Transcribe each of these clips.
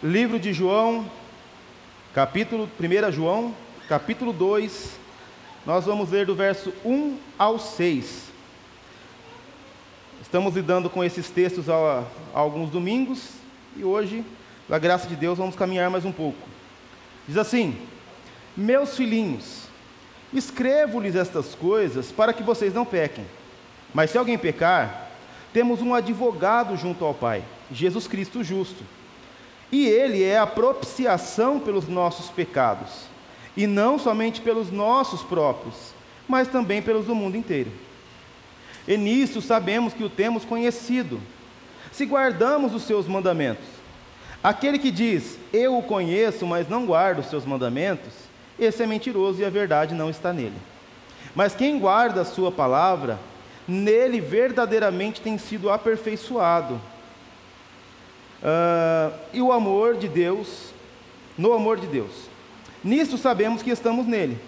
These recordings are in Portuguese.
Livro de João, capítulo 1 João, capítulo 2, nós vamos ler do verso 1 ao 6. Estamos lidando com esses textos há, há alguns domingos e hoje, pela graça de Deus, vamos caminhar mais um pouco. Diz assim: Meus filhinhos, escrevo-lhes estas coisas para que vocês não pequem. Mas se alguém pecar, temos um advogado junto ao Pai, Jesus Cristo justo e ele é a propiciação pelos nossos pecados, e não somente pelos nossos próprios, mas também pelos do mundo inteiro. E nisso sabemos que o temos conhecido, se guardamos os seus mandamentos. Aquele que diz, eu o conheço, mas não guardo os seus mandamentos, esse é mentiroso e a verdade não está nele. Mas quem guarda a sua palavra, nele verdadeiramente tem sido aperfeiçoado Uh, e o amor de Deus, no amor de Deus. Nisto sabemos que estamos nele.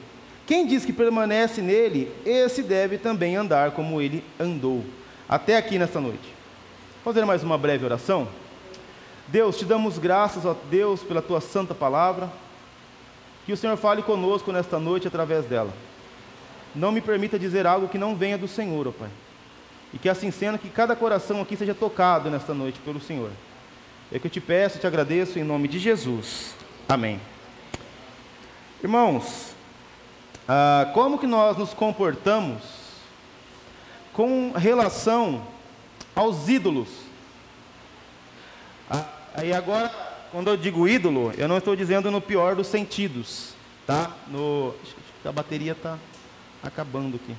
Quem diz que permanece nele, esse deve também andar como ele andou. Até aqui nesta noite. Fazer mais uma breve oração. Deus, te damos graças, ó Deus, pela tua santa palavra. Que o Senhor fale conosco nesta noite através dela. Não me permita dizer algo que não venha do Senhor, ó Pai. E que assim sendo, que cada coração aqui seja tocado nesta noite pelo Senhor. É que eu te peço e te agradeço em nome de Jesus. Amém. Irmãos, ah, como que nós nos comportamos com relação aos ídolos? Ah, aí agora, quando eu digo ídolo, eu não estou dizendo no pior dos sentidos, tá? No, a bateria está acabando aqui.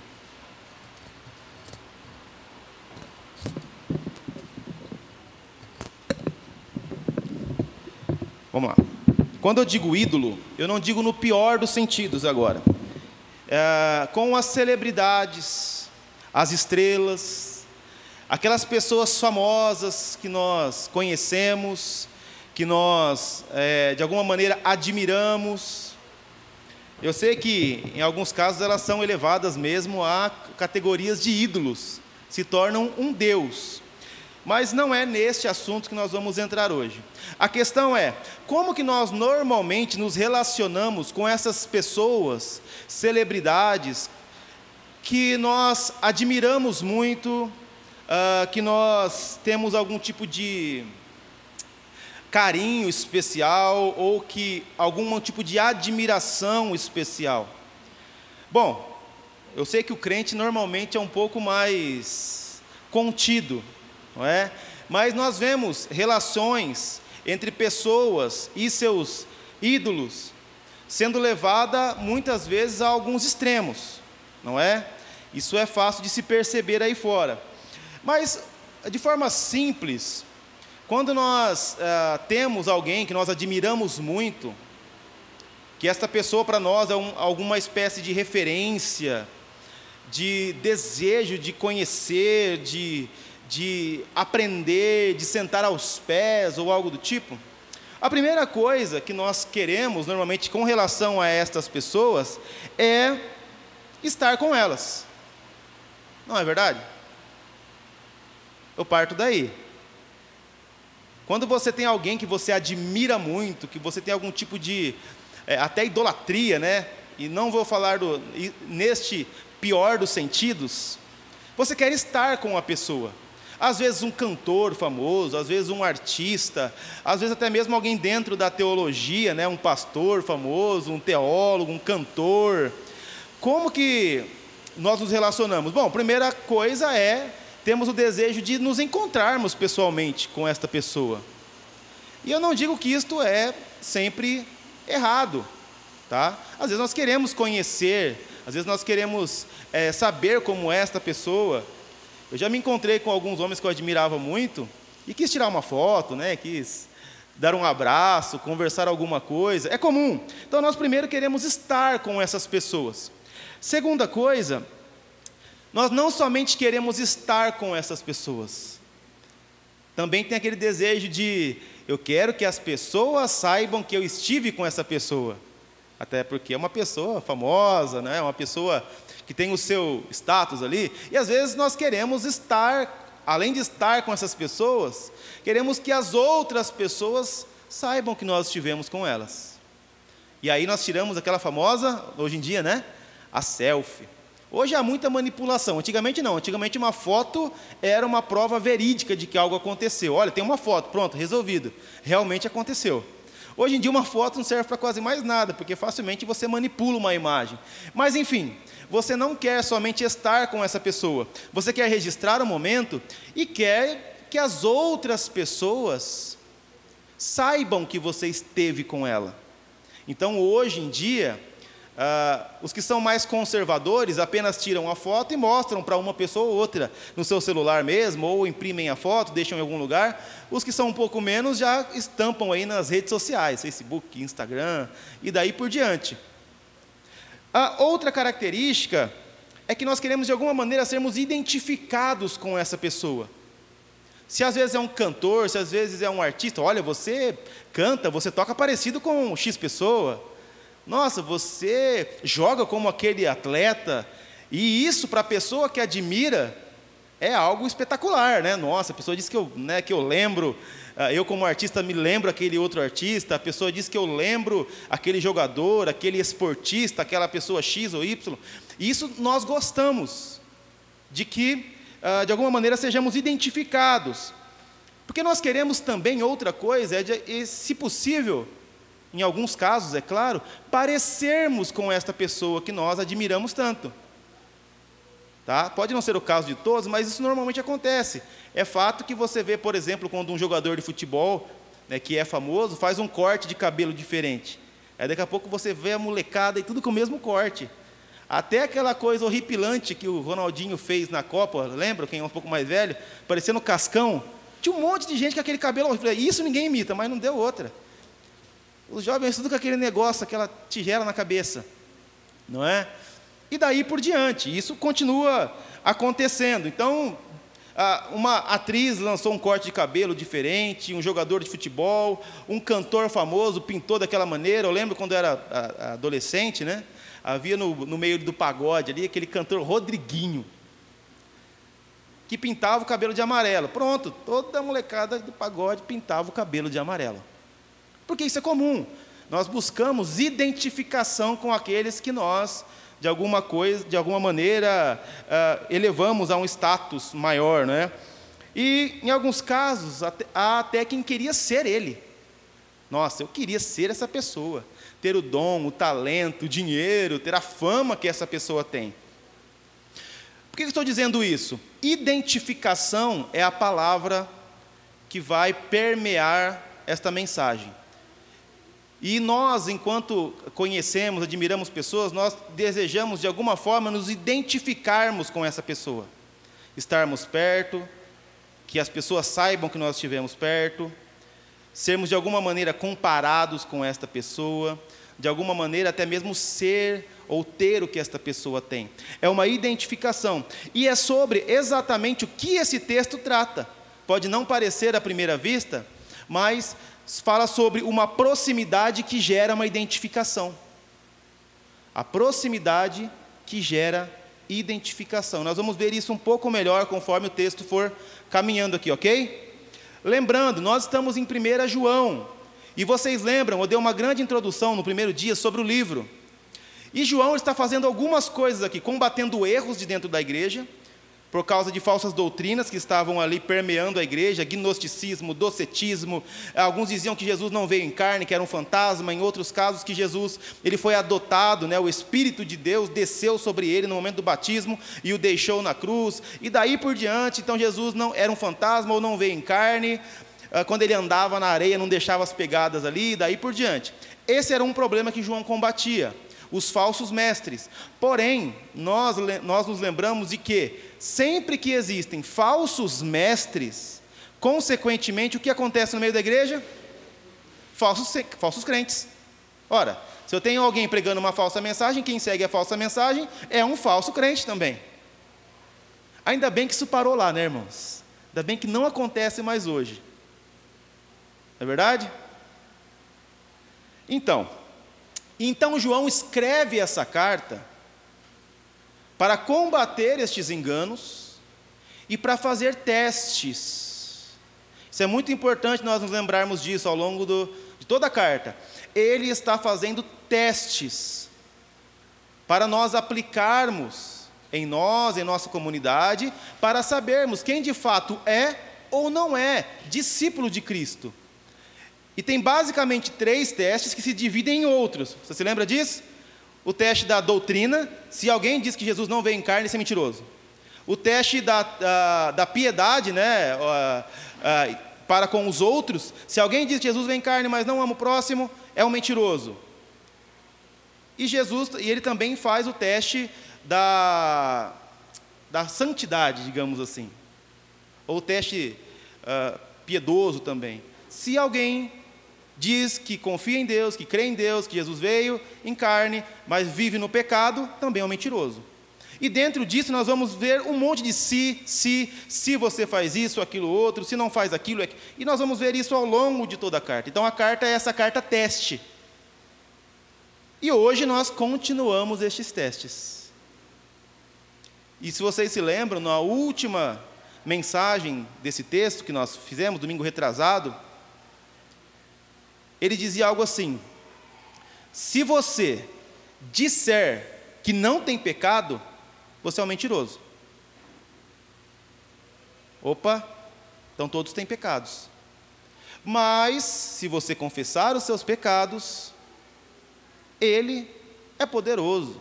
Vamos lá. Quando eu digo ídolo, eu não digo no pior dos sentidos agora. É, com as celebridades, as estrelas, aquelas pessoas famosas que nós conhecemos, que nós, é, de alguma maneira, admiramos. Eu sei que, em alguns casos, elas são elevadas mesmo a categorias de ídolos, se tornam um Deus. Mas não é neste assunto que nós vamos entrar hoje. A questão é, como que nós normalmente nos relacionamos com essas pessoas, celebridades, que nós admiramos muito, uh, que nós temos algum tipo de carinho especial ou que algum tipo de admiração especial. Bom, eu sei que o crente normalmente é um pouco mais contido, não é? Mas nós vemos relações entre pessoas e seus ídolos sendo levada muitas vezes a alguns extremos, não é? Isso é fácil de se perceber aí fora. Mas, de forma simples, quando nós ah, temos alguém que nós admiramos muito, que esta pessoa para nós é um, alguma espécie de referência, de desejo de conhecer, de, de aprender, de sentar aos pés ou algo do tipo? A primeira coisa que nós queremos, normalmente, com relação a estas pessoas, é estar com elas. Não é verdade? Eu parto daí. Quando você tem alguém que você admira muito, que você tem algum tipo de é, até idolatria, né? E não vou falar do, neste pior dos sentidos, você quer estar com a pessoa. Às vezes um cantor famoso, às vezes um artista, às vezes até mesmo alguém dentro da teologia, né, um pastor famoso, um teólogo, um cantor. Como que nós nos relacionamos? Bom, primeira coisa é temos o desejo de nos encontrarmos pessoalmente com esta pessoa. E eu não digo que isto é sempre errado, tá? Às vezes nós queremos conhecer, às vezes nós queremos é, saber como é esta pessoa, eu já me encontrei com alguns homens que eu admirava muito e quis tirar uma foto, né? Quis dar um abraço, conversar alguma coisa. É comum. Então nós primeiro queremos estar com essas pessoas. Segunda coisa, nós não somente queremos estar com essas pessoas. Também tem aquele desejo de eu quero que as pessoas saibam que eu estive com essa pessoa. Até porque é uma pessoa famosa, né? É uma pessoa que tem o seu status ali, e às vezes nós queremos estar, além de estar com essas pessoas, queremos que as outras pessoas saibam que nós estivemos com elas. E aí nós tiramos aquela famosa, hoje em dia, né? A selfie. Hoje há muita manipulação. Antigamente não. Antigamente uma foto era uma prova verídica de que algo aconteceu. Olha, tem uma foto, pronto, resolvido. Realmente aconteceu. Hoje em dia uma foto não serve para quase mais nada, porque facilmente você manipula uma imagem. Mas enfim, você não quer somente estar com essa pessoa. Você quer registrar o momento e quer que as outras pessoas saibam que você esteve com ela. Então, hoje em dia, Uh, os que são mais conservadores apenas tiram a foto e mostram para uma pessoa ou outra no seu celular mesmo, ou imprimem a foto, deixam em algum lugar. Os que são um pouco menos já estampam aí nas redes sociais, Facebook, Instagram e daí por diante. A outra característica é que nós queremos de alguma maneira sermos identificados com essa pessoa. Se às vezes é um cantor, se às vezes é um artista, olha, você canta, você toca parecido com X pessoa. Nossa, você joga como aquele atleta, e isso para a pessoa que admira é algo espetacular, né? Nossa, a pessoa diz que eu, né, que eu lembro, eu como artista me lembro aquele outro artista, a pessoa diz que eu lembro aquele jogador, aquele esportista, aquela pessoa X ou Y. Isso nós gostamos de que, ah, de alguma maneira, sejamos identificados. Porque nós queremos também outra coisa, é de, se possível, em alguns casos, é claro, parecermos com esta pessoa que nós admiramos tanto. Tá? Pode não ser o caso de todos, mas isso normalmente acontece. É fato que você vê, por exemplo, quando um jogador de futebol, né, que é famoso, faz um corte de cabelo diferente. Aí daqui a pouco você vê a molecada e tudo com o mesmo corte. Até aquela coisa horripilante que o Ronaldinho fez na Copa, lembra? Quem é um pouco mais velho, parecendo cascão. Tinha um monte de gente com aquele cabelo. Isso ninguém imita, mas não deu outra. Os jovens tudo com aquele negócio, aquela tigela na cabeça, não é? E daí por diante, isso continua acontecendo. Então, uma atriz lançou um corte de cabelo diferente, um jogador de futebol, um cantor famoso pintou daquela maneira. Eu lembro quando eu era adolescente, né? Havia no, no meio do pagode ali aquele cantor Rodriguinho, que pintava o cabelo de amarelo. Pronto, toda a molecada do pagode pintava o cabelo de amarelo. Porque isso é comum. Nós buscamos identificação com aqueles que nós, de alguma coisa, de alguma maneira, uh, elevamos a um status maior, né? E em alguns casos há até quem queria ser ele. Nossa, eu queria ser essa pessoa, ter o dom, o talento, o dinheiro, ter a fama que essa pessoa tem. Por que estou dizendo isso? Identificação é a palavra que vai permear esta mensagem. E nós, enquanto conhecemos, admiramos pessoas, nós desejamos de alguma forma nos identificarmos com essa pessoa. Estarmos perto, que as pessoas saibam que nós estivemos perto, sermos de alguma maneira comparados com esta pessoa, de alguma maneira até mesmo ser ou ter o que esta pessoa tem. É uma identificação. E é sobre exatamente o que esse texto trata. Pode não parecer à primeira vista, mas fala sobre uma proximidade que gera uma identificação. A proximidade que gera identificação. Nós vamos ver isso um pouco melhor conforme o texto for caminhando aqui, ok? Lembrando, nós estamos em 1 João. E vocês lembram, eu dei uma grande introdução no primeiro dia sobre o livro. E João está fazendo algumas coisas aqui, combatendo erros de dentro da igreja, por causa de falsas doutrinas que estavam ali permeando a igreja, gnosticismo, docetismo. Alguns diziam que Jesus não veio em carne, que era um fantasma, em outros casos que Jesus ele foi adotado, né? o Espírito de Deus desceu sobre ele no momento do batismo e o deixou na cruz. E daí por diante, então Jesus não era um fantasma ou não veio em carne. Ah, quando ele andava na areia, não deixava as pegadas ali, e daí por diante. Esse era um problema que João combatia os falsos mestres. Porém, nós, nós nos lembramos de que, sempre que existem falsos mestres, consequentemente, o que acontece no meio da igreja? Falsos, falsos crentes. Ora, se eu tenho alguém pregando uma falsa mensagem, quem segue a falsa mensagem é um falso crente também. Ainda bem que isso parou lá, né, irmãos? Ainda bem que não acontece mais hoje. Não é verdade? Então, então João escreve essa carta para combater estes enganos e para fazer testes. Isso é muito importante nós nos lembrarmos disso ao longo do, de toda a carta. Ele está fazendo testes para nós aplicarmos em nós, em nossa comunidade, para sabermos quem de fato é ou não é discípulo de Cristo. E tem basicamente três testes que se dividem em outros. Você se lembra disso? O teste da doutrina, se alguém diz que Jesus não veio em carne, isso é mentiroso. O teste da, da, da piedade, né, uh, para com os outros, se alguém diz que Jesus vem em carne, mas não ama o próximo, é um mentiroso. E Jesus, e ele também faz o teste da, da santidade, digamos assim, ou o teste uh, piedoso também. Se alguém diz que confia em Deus, que crê em Deus, que Jesus veio em carne, mas vive no pecado, também é um mentiroso. E dentro disso nós vamos ver um monte de se, se, se você faz isso, aquilo, outro, se não faz aquilo, e nós vamos ver isso ao longo de toda a carta. Então a carta é essa carta teste. E hoje nós continuamos estes testes. E se vocês se lembram, na última mensagem desse texto que nós fizemos, domingo retrasado, ele dizia algo assim: se você disser que não tem pecado, você é um mentiroso. Opa, então todos têm pecados. Mas, se você confessar os seus pecados, Ele é poderoso,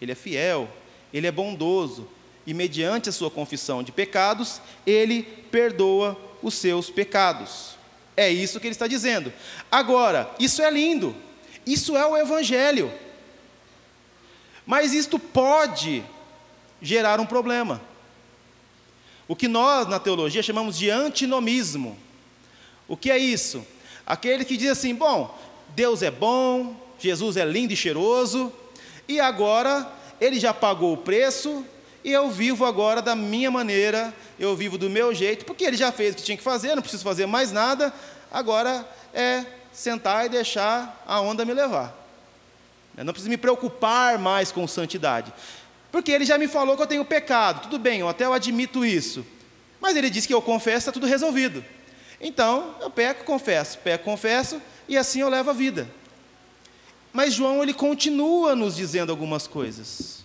Ele é fiel, Ele é bondoso, e mediante a sua confissão de pecados, Ele perdoa os seus pecados. É isso que ele está dizendo. Agora, isso é lindo, isso é o Evangelho. Mas isto pode gerar um problema. O que nós, na teologia, chamamos de antinomismo. O que é isso? Aquele que diz assim: bom, Deus é bom, Jesus é lindo e cheiroso, e agora ele já pagou o preço, e eu vivo agora da minha maneira, eu vivo do meu jeito, porque ele já fez o que tinha que fazer, não preciso fazer mais nada, agora é sentar e deixar a onda me levar. Eu não preciso me preocupar mais com santidade. Porque ele já me falou que eu tenho pecado, tudo bem, eu até eu admito isso. Mas ele disse que eu confesso, está tudo resolvido. Então, eu peco, confesso, peco, confesso, e assim eu levo a vida. Mas João, ele continua nos dizendo algumas coisas.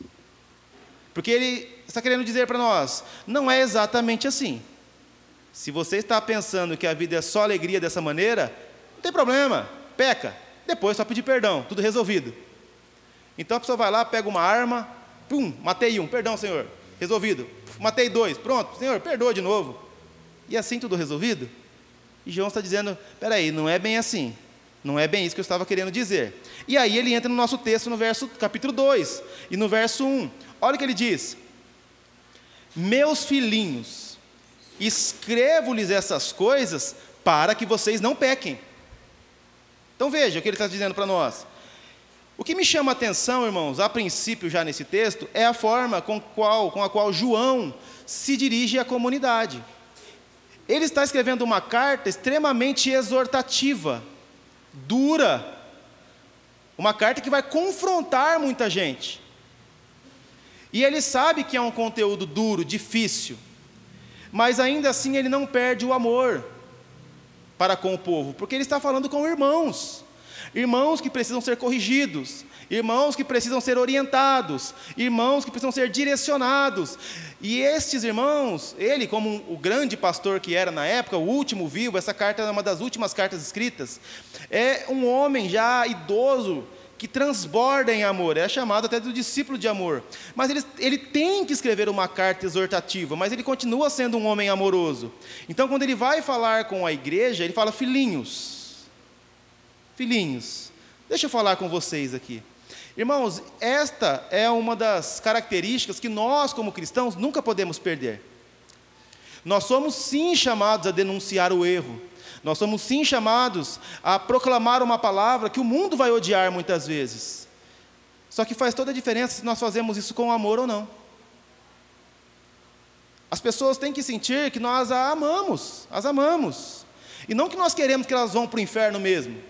Porque ele está querendo dizer para nós: não é exatamente assim. Se você está pensando que a vida é só alegria dessa maneira, não tem problema, peca. Depois só pedir perdão, tudo resolvido. Então a pessoa vai lá, pega uma arma, pum, matei um, perdão, Senhor, resolvido. Matei dois, pronto, Senhor, perdoa de novo. E assim tudo resolvido? E João está dizendo: peraí, não é bem assim. Não é bem isso que eu estava querendo dizer. E aí ele entra no nosso texto no verso capítulo 2 e no verso 1. Olha o que ele diz: Meus filhinhos, escrevo-lhes essas coisas para que vocês não pequem. Então veja o que ele está dizendo para nós. O que me chama a atenção, irmãos, a princípio já nesse texto, é a forma com, qual, com a qual João se dirige à comunidade. Ele está escrevendo uma carta extremamente exortativa, dura, uma carta que vai confrontar muita gente. E ele sabe que é um conteúdo duro, difícil, mas ainda assim ele não perde o amor para com o povo, porque ele está falando com irmãos, irmãos que precisam ser corrigidos, irmãos que precisam ser orientados, irmãos que precisam ser direcionados. E estes irmãos, ele, como o grande pastor que era na época, o último vivo, essa carta é uma das últimas cartas escritas, é um homem já idoso, que transborda em amor, é chamado até do discípulo de amor. Mas ele, ele tem que escrever uma carta exortativa, mas ele continua sendo um homem amoroso. Então, quando ele vai falar com a igreja, ele fala: Filhinhos, filhinhos, deixa eu falar com vocês aqui. Irmãos, esta é uma das características que nós, como cristãos, nunca podemos perder. Nós somos sim chamados a denunciar o erro, nós somos sim chamados a proclamar uma palavra que o mundo vai odiar muitas vezes. Só que faz toda a diferença se nós fazemos isso com amor ou não. As pessoas têm que sentir que nós a amamos, as amamos. E não que nós queremos que elas vão para o inferno mesmo.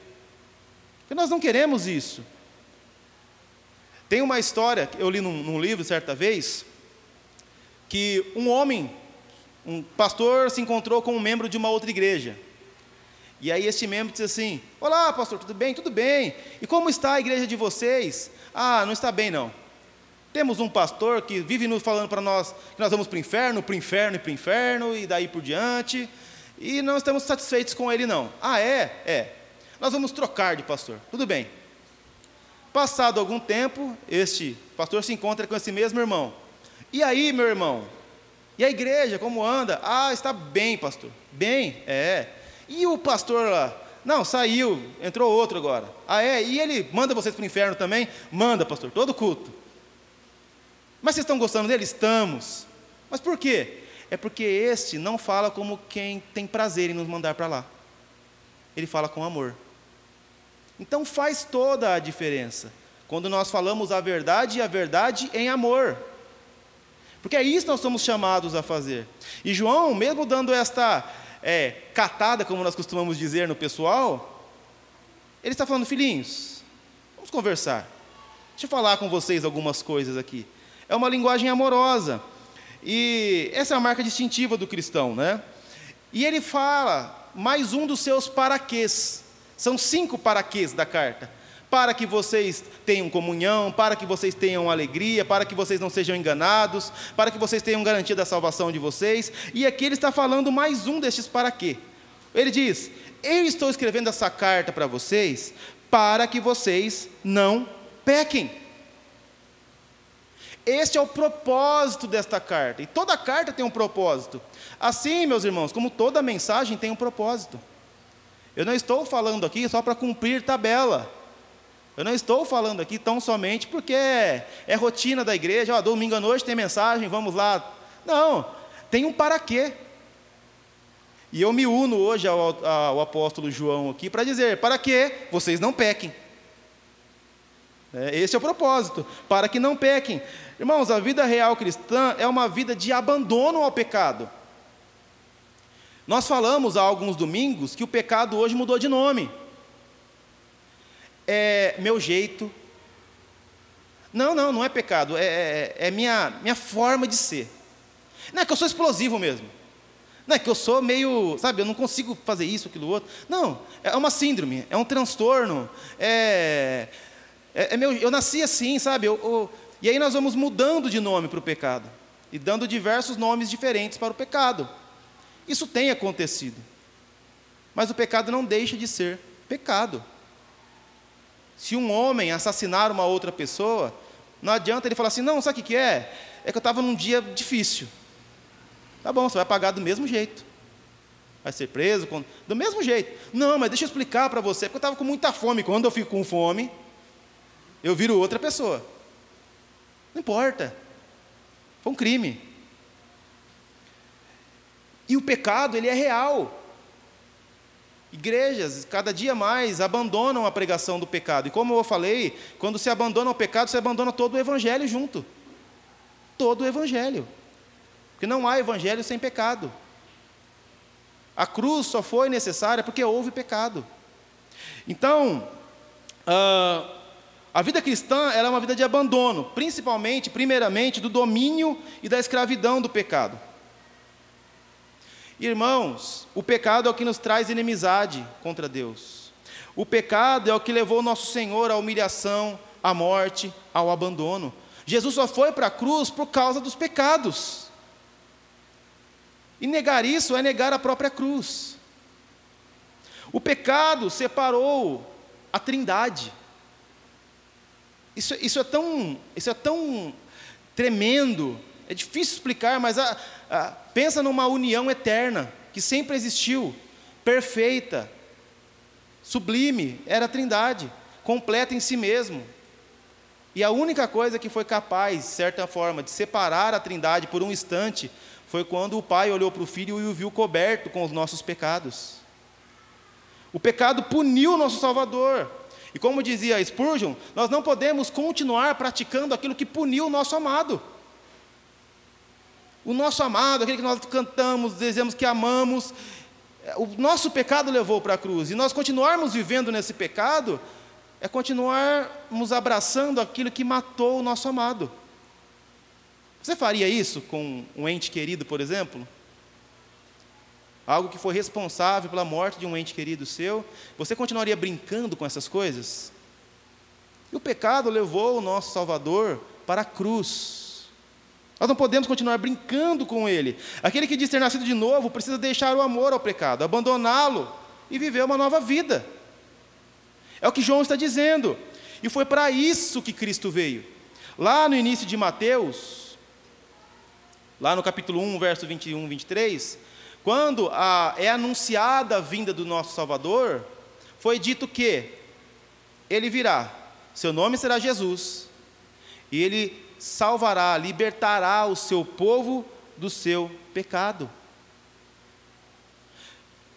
Porque nós não queremos isso. Tem uma história, eu li num, num livro certa vez, que um homem um pastor se encontrou com um membro de uma outra igreja. E aí este membro disse assim: Olá, pastor, tudo bem? Tudo bem. E como está a igreja de vocês? Ah, não está bem não. Temos um pastor que vive nos falando para nós que nós vamos para o inferno, para o inferno e para o inferno, e daí por diante. E não estamos satisfeitos com ele, não. Ah, é? É. Nós vamos trocar de pastor. Tudo bem. Passado algum tempo, este pastor se encontra com esse mesmo irmão. E aí, meu irmão? E a igreja, como anda? Ah, está bem, pastor. Bem, é. E o pastor lá? Não, saiu, entrou outro agora. Ah, é? E ele manda vocês para o inferno também? Manda, pastor, todo culto. Mas vocês estão gostando dele? Estamos. Mas por quê? É porque este não fala como quem tem prazer em nos mandar para lá. Ele fala com amor. Então faz toda a diferença. Quando nós falamos a verdade e a verdade em amor. Porque é isso que nós somos chamados a fazer. E João, mesmo dando esta é, catada, como nós costumamos dizer no pessoal, ele está falando, filhinhos, vamos conversar. Deixa eu falar com vocês algumas coisas aqui. É uma linguagem amorosa. E essa é a marca distintiva do cristão, né? E ele fala mais um dos seus paraquês. São cinco paraquês da carta para que vocês tenham comunhão, para que vocês tenham alegria, para que vocês não sejam enganados, para que vocês tenham garantia da salvação de vocês. E aqui ele está falando mais um destes para quê? Ele diz: Eu estou escrevendo essa carta para vocês para que vocês não pequem. Este é o propósito desta carta, e toda carta tem um propósito. Assim, meus irmãos, como toda mensagem tem um propósito. Eu não estou falando aqui só para cumprir tabela. Eu não estou falando aqui tão somente porque é, rotina da igreja, ó, domingo à noite tem mensagem, vamos lá. Não, tem um para quê. E eu me uno hoje ao, ao apóstolo João aqui para dizer: para que vocês não pequem. É, esse é o propósito, para que não pequem. Irmãos, a vida real cristã é uma vida de abandono ao pecado. Nós falamos há alguns domingos que o pecado hoje mudou de nome é meu jeito. Não, não, não é pecado, é, é, é minha, minha forma de ser. Não é que eu sou explosivo mesmo. Não é que eu sou meio, sabe, eu não consigo fazer isso, aquilo, outro. Não, é uma síndrome, é um transtorno. É, é, é meu, eu nasci assim, sabe? Eu, eu, e aí nós vamos mudando de nome para o pecado e dando diversos nomes diferentes para o pecado. Isso tem acontecido. Mas o pecado não deixa de ser pecado. Se um homem assassinar uma outra pessoa, não adianta ele falar assim: não, sabe o que é? É que eu estava num dia difícil. Tá bom, você vai pagar do mesmo jeito. Vai ser preso com... do mesmo jeito. Não, mas deixa eu explicar para você, porque eu estava com muita fome. Quando eu fico com fome, eu viro outra pessoa. Não importa. Foi um crime. E o pecado, ele é real. Igrejas, cada dia mais, abandonam a pregação do pecado. E como eu falei, quando se abandona o pecado, se abandona todo o evangelho junto. Todo o evangelho. Porque não há evangelho sem pecado. A cruz só foi necessária porque houve pecado. Então, uh, a vida cristã é uma vida de abandono, principalmente, primeiramente, do domínio e da escravidão do pecado. Irmãos, o pecado é o que nos traz inimizade contra Deus. O pecado é o que levou nosso Senhor à humilhação, à morte, ao abandono. Jesus só foi para a cruz por causa dos pecados. E negar isso é negar a própria cruz. O pecado separou a trindade. Isso, isso, é, tão, isso é tão tremendo, é difícil explicar, mas a, a, pensa numa união eterna, que sempre existiu, perfeita, sublime, era a trindade, completa em si mesmo. E a única coisa que foi capaz, de certa forma, de separar a trindade por um instante, foi quando o pai olhou para o filho e o viu coberto com os nossos pecados. O pecado puniu o nosso Salvador. E como dizia Spurgeon, nós não podemos continuar praticando aquilo que puniu o nosso amado. O nosso amado, aquele que nós cantamos, dizemos que amamos, o nosso pecado levou para a cruz. E nós continuarmos vivendo nesse pecado é continuarmos abraçando aquilo que matou o nosso amado. Você faria isso com um ente querido, por exemplo? algo que foi responsável pela morte de um ente querido seu, você continuaria brincando com essas coisas? E o pecado levou o nosso Salvador para a cruz. Nós não podemos continuar brincando com ele. Aquele que diz ter nascido de novo precisa deixar o amor ao pecado, abandoná-lo e viver uma nova vida. É o que João está dizendo. E foi para isso que Cristo veio. Lá no início de Mateus, lá no capítulo 1, verso 21, 23, quando a, é anunciada a vinda do nosso Salvador, foi dito que ele virá, seu nome será Jesus, e ele salvará, libertará o seu povo do seu pecado.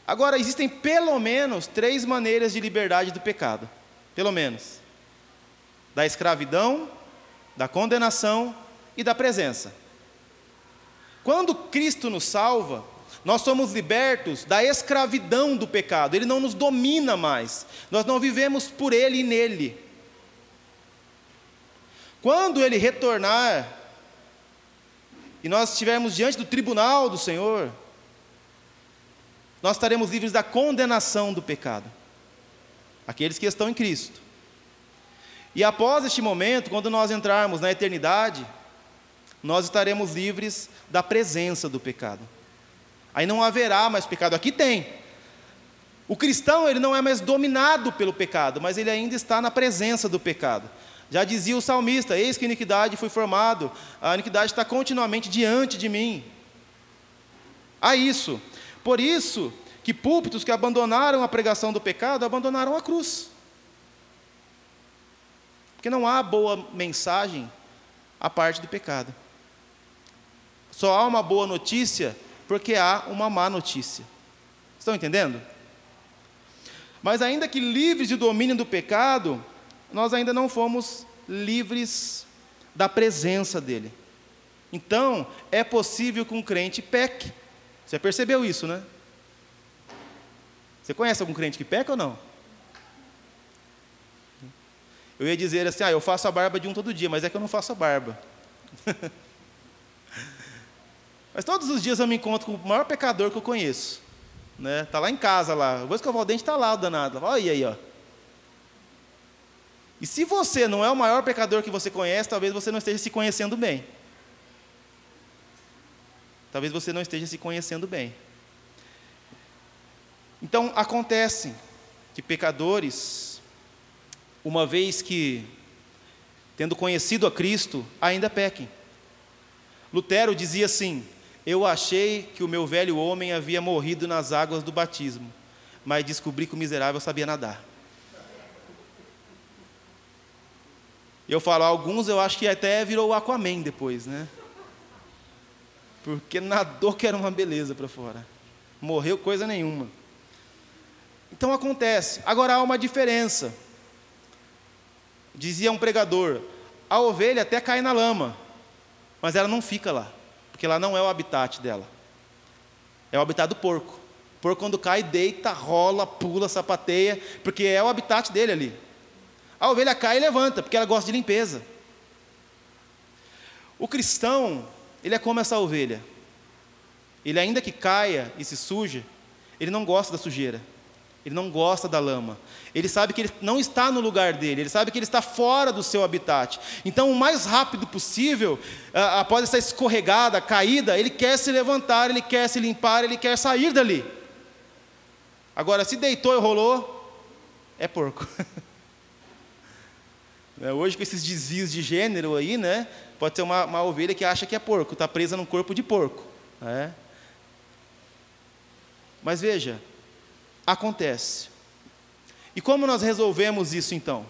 Agora, existem pelo menos três maneiras de liberdade do pecado. Pelo menos: da escravidão, da condenação e da presença. Quando Cristo nos salva, nós somos libertos da escravidão do pecado, ele não nos domina mais, nós não vivemos por ele e nele. Quando ele retornar, e nós estivermos diante do tribunal do Senhor, nós estaremos livres da condenação do pecado. Aqueles que estão em Cristo. E após este momento, quando nós entrarmos na eternidade, nós estaremos livres da presença do pecado. Aí não haverá mais pecado. Aqui tem. O cristão, ele não é mais dominado pelo pecado, mas ele ainda está na presença do pecado. Já dizia o salmista: Eis que a iniquidade foi formado, a iniquidade está continuamente diante de mim. Há isso. Por isso que púlpitos que abandonaram a pregação do pecado abandonaram a cruz. Porque não há boa mensagem à parte do pecado. Só há uma boa notícia porque há uma má notícia. Estão entendendo? Mas ainda que livres de domínio do pecado, nós ainda não fomos livres da presença dele. Então, é possível que um crente peque. Você percebeu isso, né? Você conhece algum crente que peca ou não? Eu ia dizer assim, ah, eu faço a barba de um todo dia, mas é que eu não faço a barba. mas todos os dias eu me encontro com o maior pecador que eu conheço. Né? Tá lá em casa lá. Eu vou escovar o dente, está lá o danado. Olha aí, ó. E se você não é o maior pecador que você conhece, talvez você não esteja se conhecendo bem. Talvez você não esteja se conhecendo bem. Então, acontece que pecadores, uma vez que, tendo conhecido a Cristo, ainda pequem. Lutero dizia assim: Eu achei que o meu velho homem havia morrido nas águas do batismo, mas descobri que o miserável sabia nadar. Eu falo, alguns eu acho que até virou o Aquaman depois, né? Porque nadou que era uma beleza para fora. Morreu coisa nenhuma. Então acontece. Agora há uma diferença. Dizia um pregador: a ovelha até cai na lama, mas ela não fica lá, porque lá não é o habitat dela. É o habitat do porco. O porco, quando cai, deita, rola, pula, sapateia, porque é o habitat dele ali. A ovelha cai e levanta, porque ela gosta de limpeza. O cristão, ele é como essa ovelha. Ele, ainda que caia e se suja, ele não gosta da sujeira. Ele não gosta da lama. Ele sabe que ele não está no lugar dele, ele sabe que ele está fora do seu habitat. Então, o mais rápido possível, após essa escorregada, caída, ele quer se levantar, ele quer se limpar, ele quer sair dali. Agora, se deitou e rolou, é porco. Né, hoje, com esses desvios de gênero aí, né? Pode ser uma, uma ovelha que acha que é porco, está presa num corpo de porco. Né? Mas veja, acontece. E como nós resolvemos isso então?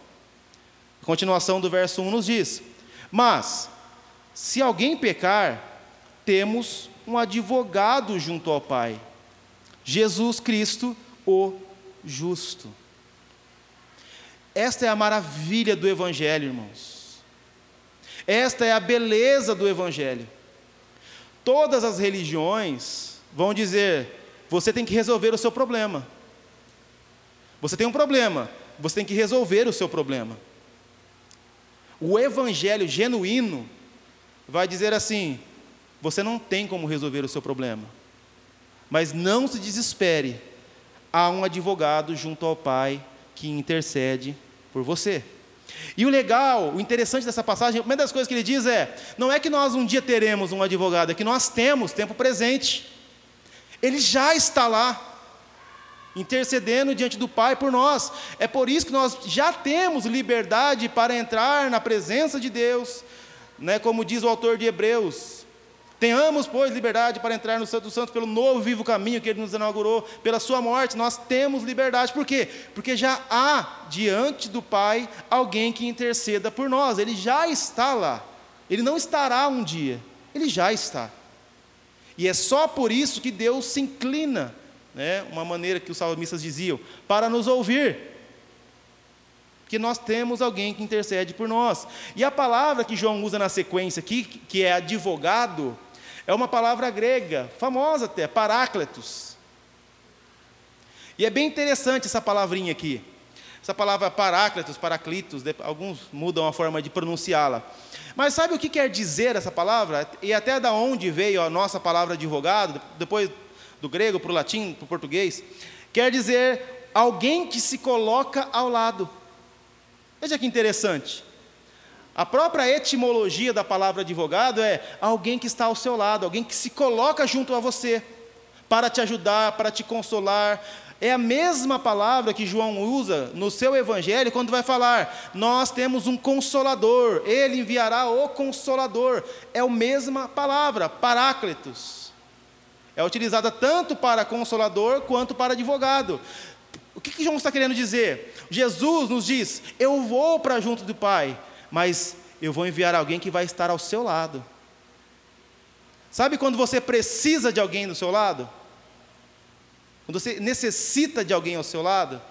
A continuação do verso 1 nos diz: Mas, se alguém pecar, temos um advogado junto ao Pai, Jesus Cristo, o justo. Esta é a maravilha do Evangelho, irmãos. Esta é a beleza do Evangelho. Todas as religiões vão dizer: você tem que resolver o seu problema. Você tem um problema, você tem que resolver o seu problema. O Evangelho genuíno vai dizer assim: você não tem como resolver o seu problema, Mas não se desespere, há um advogado junto ao Pai que intercede por você. E o legal, o interessante dessa passagem, uma das coisas que ele diz é: não é que nós um dia teremos um advogado, é que nós temos tempo presente. Ele já está lá, intercedendo diante do Pai por nós. É por isso que nós já temos liberdade para entrar na presença de Deus, né, como diz o autor de Hebreus. Tenhamos, pois, liberdade para entrar no Santo dos Santos pelo novo vivo caminho que Ele nos inaugurou, pela Sua morte, nós temos liberdade. Por quê? Porque já há diante do Pai alguém que interceda por nós, Ele já está lá. Ele não estará um dia, Ele já está. E é só por isso que Deus se inclina, né, uma maneira que os salmistas diziam, para nos ouvir que nós temos alguém que intercede por nós. E a palavra que João usa na sequência aqui, que é advogado, é uma palavra grega, famosa até, parácletos. E é bem interessante essa palavrinha aqui. Essa palavra parácletos, paraclitos, alguns mudam a forma de pronunciá-la. Mas sabe o que quer dizer essa palavra? E até da onde veio a nossa palavra advogado, depois do grego para o latim, para o português? Quer dizer alguém que se coloca ao lado. Veja que interessante. A própria etimologia da palavra advogado é alguém que está ao seu lado, alguém que se coloca junto a você para te ajudar, para te consolar. É a mesma palavra que João usa no seu evangelho quando vai falar: Nós temos um consolador, ele enviará o consolador. É a mesma palavra, paráclitos. É utilizada tanto para consolador quanto para advogado. O que, que João está querendo dizer? Jesus nos diz: Eu vou para junto do Pai, mas eu vou enviar alguém que vai estar ao seu lado. Sabe quando você precisa de alguém do seu lado? Quando você necessita de alguém ao seu lado?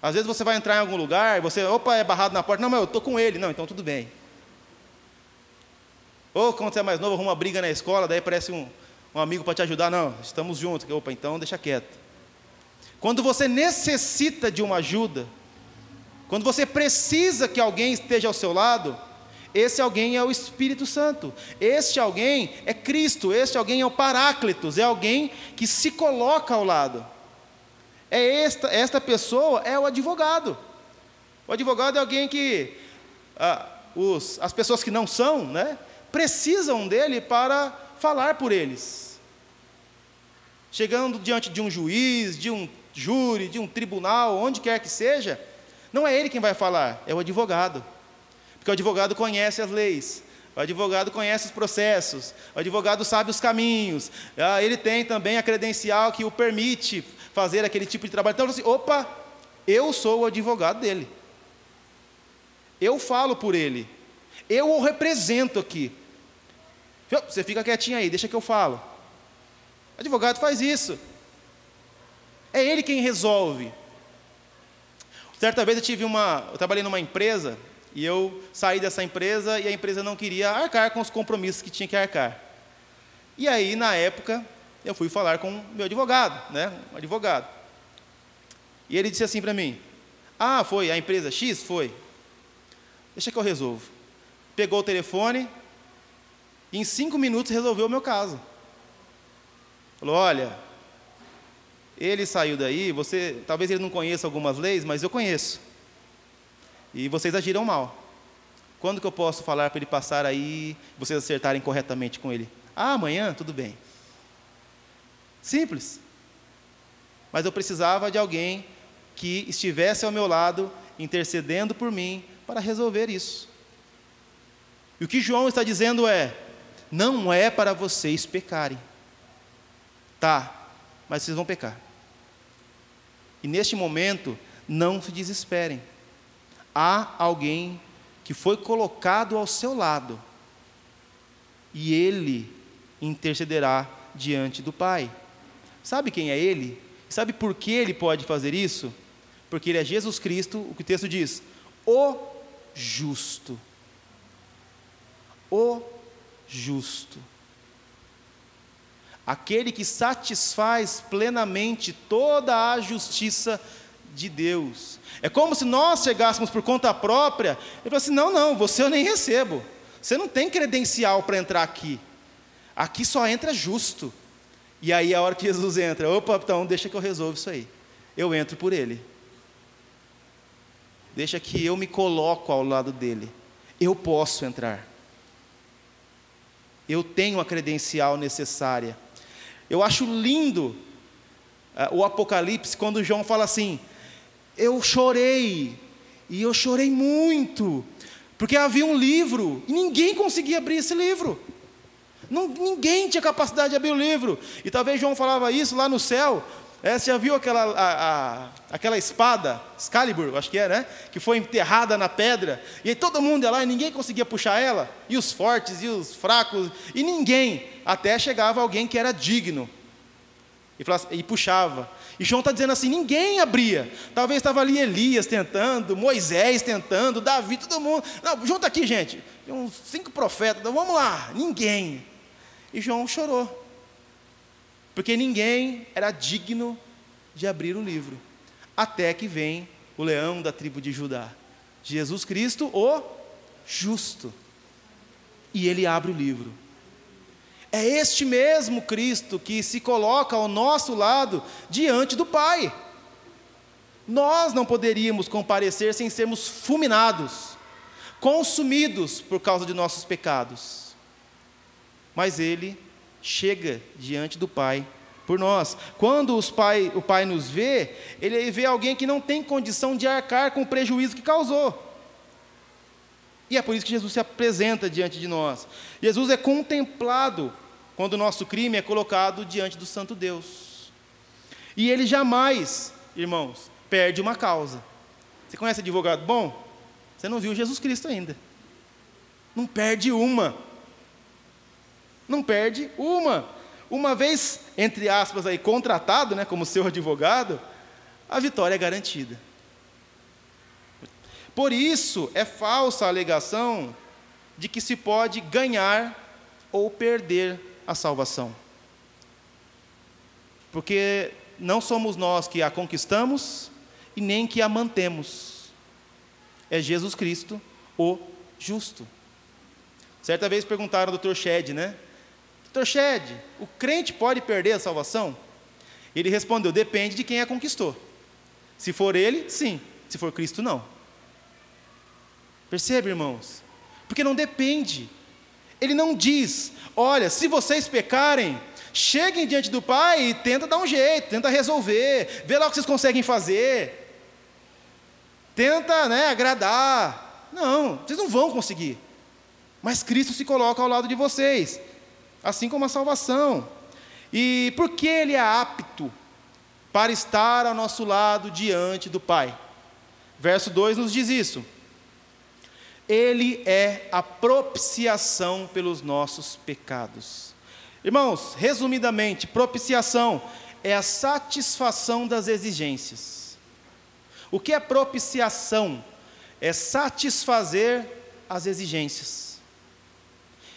Às vezes você vai entrar em algum lugar você, opa, é barrado na porta. Não, mas eu estou com ele. Não, então tudo bem. Ou quando você é mais novo, arruma uma briga na escola, daí aparece um, um amigo para te ajudar. Não, estamos juntos. Opa, então deixa quieto. Quando você necessita de uma ajuda, quando você precisa que alguém esteja ao seu lado, esse alguém é o Espírito Santo. Este alguém é Cristo, este alguém é o Paráclitos, é alguém que se coloca ao lado. É esta, esta pessoa é o advogado. O advogado é alguém que ah, os, as pessoas que não são, né, precisam dele para falar por eles. Chegando diante de um juiz, de um júri, de um tribunal, onde quer que seja, não é ele quem vai falar, é o advogado. Porque o advogado conhece as leis, o advogado conhece os processos, o advogado sabe os caminhos, ah, ele tem também a credencial que o permite fazer aquele tipo de trabalho. Então, assim, opa, eu sou o advogado dele. Eu falo por ele. Eu o represento aqui. Você fica quietinho aí, deixa que eu falo. O advogado faz isso. É ele quem resolve. Certa vez eu tive uma, eu trabalhei numa empresa e eu saí dessa empresa e a empresa não queria arcar com os compromissos que tinha que arcar. E aí, na época, eu fui falar com meu advogado, né, um advogado. E ele disse assim para mim: "Ah, foi a empresa X foi. Deixa que eu resolvo." Pegou o telefone e em cinco minutos resolveu o meu caso. Falou: "Olha, ele saiu daí, você, talvez ele não conheça algumas leis, mas eu conheço. E vocês agiram mal. Quando que eu posso falar para ele passar aí, vocês acertarem corretamente com ele? Ah, amanhã, tudo bem. Simples. Mas eu precisava de alguém que estivesse ao meu lado, intercedendo por mim, para resolver isso. E o que João está dizendo é: não é para vocês pecarem. Tá, mas vocês vão pecar. E neste momento, não se desesperem. Há alguém que foi colocado ao seu lado, e ele intercederá diante do Pai. Sabe quem é ele? Sabe por que ele pode fazer isso? Porque ele é Jesus Cristo, o que o texto diz: o justo. O justo aquele que satisfaz plenamente toda a justiça de Deus. É como se nós chegássemos por conta própria e falasse: não, não, você eu nem recebo. Você não tem credencial para entrar aqui. Aqui só entra justo. E aí a hora que Jesus entra, opa, então deixa que eu resolvo isso aí. Eu entro por ele. Deixa que eu me coloco ao lado dele. Eu posso entrar. Eu tenho a credencial necessária. Eu acho lindo uh, o Apocalipse quando João fala assim: Eu chorei, e eu chorei muito, porque havia um livro e ninguém conseguia abrir esse livro. Não, ninguém tinha capacidade de abrir o livro. E talvez João falava isso lá no céu. É, você já viu aquela, a, a, aquela espada, Excalibur, acho que é, né? Que foi enterrada na pedra. E aí todo mundo ia lá e ninguém conseguia puxar ela. E os fortes e os fracos. E ninguém. Até chegava alguém que era digno. E, falava, e puxava. E João está dizendo assim: ninguém abria. Talvez estava ali Elias tentando, Moisés tentando, Davi, todo mundo. Não, junta aqui, gente. Uns cinco profetas. Vamos lá. Ninguém. E João chorou, porque ninguém era digno de abrir o livro, até que vem o leão da tribo de Judá, Jesus Cristo, o justo, e ele abre o livro. É este mesmo Cristo que se coloca ao nosso lado diante do Pai. Nós não poderíamos comparecer sem sermos fulminados, consumidos por causa de nossos pecados mas ele chega diante do Pai por nós. Quando pai, o Pai nos vê, ele vê alguém que não tem condição de arcar com o prejuízo que causou. E é por isso que Jesus se apresenta diante de nós. Jesus é contemplado quando o nosso crime é colocado diante do Santo Deus. E ele jamais, irmãos, perde uma causa. Você conhece advogado bom? Você não viu Jesus Cristo ainda. Não perde uma não perde uma. Uma vez, entre aspas, aí, contratado né, como seu advogado, a vitória é garantida. Por isso, é falsa a alegação de que se pode ganhar ou perder a salvação. Porque não somos nós que a conquistamos e nem que a mantemos. É Jesus Cristo, o justo. Certa vez perguntaram ao Dr. Shed, né? Doutor Shed, o crente pode perder a salvação? Ele respondeu: depende de quem a conquistou. Se for ele, sim. Se for Cristo, não. Percebe, irmãos? Porque não depende. Ele não diz: olha, se vocês pecarem, cheguem diante do Pai e tenta dar um jeito, tenta resolver, vê lá o que vocês conseguem fazer, tenta né, agradar. Não, vocês não vão conseguir. Mas Cristo se coloca ao lado de vocês assim como a salvação. E por que ele é apto para estar ao nosso lado diante do Pai? Verso 2 nos diz isso. Ele é a propiciação pelos nossos pecados. Irmãos, resumidamente, propiciação é a satisfação das exigências. O que é propiciação? É satisfazer as exigências.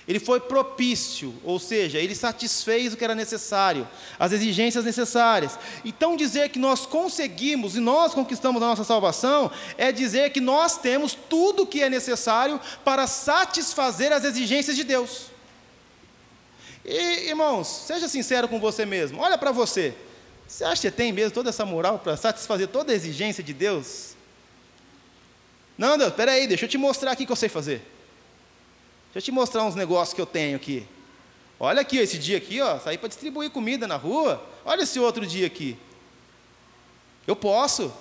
Ele foi propício, ou seja, ele satisfez o que era necessário, as exigências necessárias. Então, dizer que nós conseguimos e nós conquistamos a nossa salvação é dizer que nós temos tudo o que é necessário para satisfazer as exigências de Deus. E, irmãos, seja sincero com você mesmo, olha para você. Você acha que tem mesmo toda essa moral para satisfazer toda a exigência de Deus? Não, Deus, peraí, deixa eu te mostrar aqui o que eu sei fazer. Deixa eu te mostrar uns negócios que eu tenho aqui. Olha aqui, esse dia aqui, ó, saí para distribuir comida na rua. Olha esse outro dia aqui. Eu posso.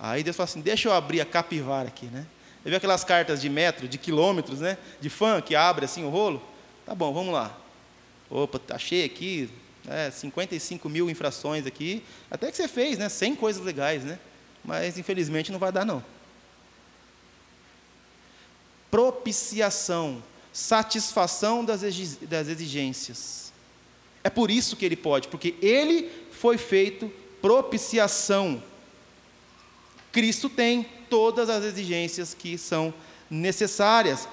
Aí Deus fala assim: deixa eu abrir a capivara aqui, né? Você viu aquelas cartas de metro, de quilômetros, né? De fã que abre assim o rolo? Tá bom, vamos lá. Opa, achei aqui né, 55 mil infrações aqui. Até que você fez, né? 100 coisas legais, né? Mas infelizmente não vai dar, não propiciação, satisfação das exigências. É por isso que ele pode, porque ele foi feito propiciação. Cristo tem todas as exigências que são necessárias.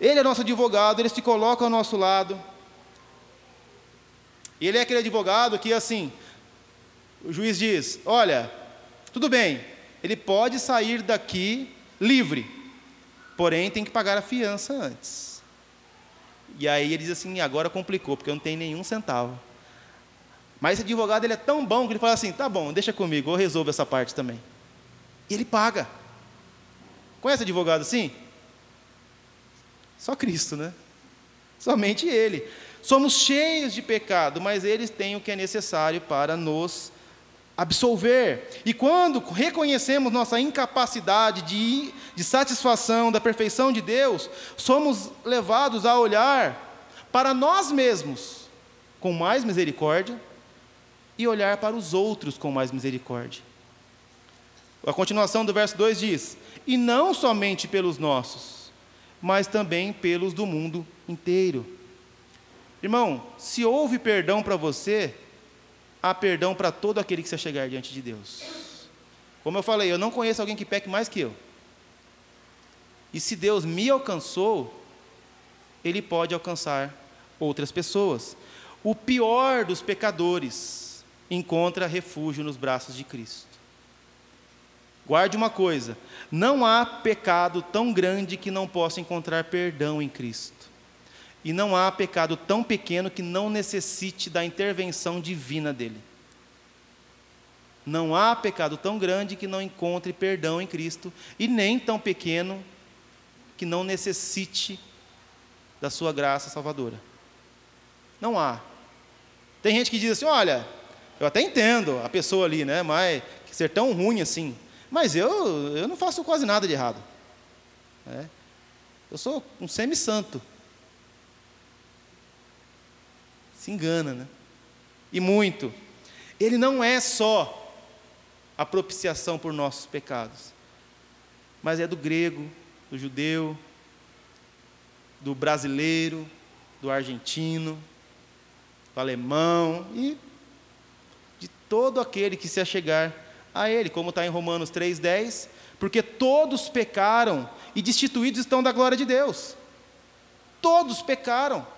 Ele é nosso advogado, ele se coloca ao nosso lado. Ele é aquele advogado que, assim, o juiz diz: Olha, tudo bem, ele pode sair daqui livre, Porém, tem que pagar a fiança antes. E aí ele diz assim: agora complicou, porque eu não tenho nenhum centavo. Mas esse advogado ele é tão bom que ele fala assim: tá bom, deixa comigo, eu resolvo essa parte também. E ele paga. Conhece advogado assim? Só Cristo, né? Somente Ele. Somos cheios de pecado, mas eles têm o que é necessário para nos absolver. E quando reconhecemos nossa incapacidade de, de satisfação da perfeição de Deus, somos levados a olhar para nós mesmos com mais misericórdia e olhar para os outros com mais misericórdia. A continuação do verso 2 diz: E não somente pelos nossos, mas também pelos do mundo inteiro. Irmão, se houve perdão para você, há perdão para todo aquele que se chegar diante de Deus. Como eu falei, eu não conheço alguém que peque mais que eu. E se Deus me alcançou, Ele pode alcançar outras pessoas. O pior dos pecadores encontra refúgio nos braços de Cristo. Guarde uma coisa: não há pecado tão grande que não possa encontrar perdão em Cristo. E não há pecado tão pequeno que não necessite da intervenção divina dele. Não há pecado tão grande que não encontre perdão em Cristo, e nem tão pequeno que não necessite da sua graça salvadora. Não há. Tem gente que diz assim: olha, eu até entendo a pessoa ali, né? Mas ser tão ruim assim. Mas eu, eu não faço quase nada de errado. É. Eu sou um semi-santo. Se engana, né? E muito. Ele não é só a propiciação por nossos pecados, mas é do grego, do judeu, do brasileiro, do argentino, do alemão e de todo aquele que se achegar a Ele, como está em Romanos 3,10, porque todos pecaram e destituídos estão da glória de Deus. Todos pecaram.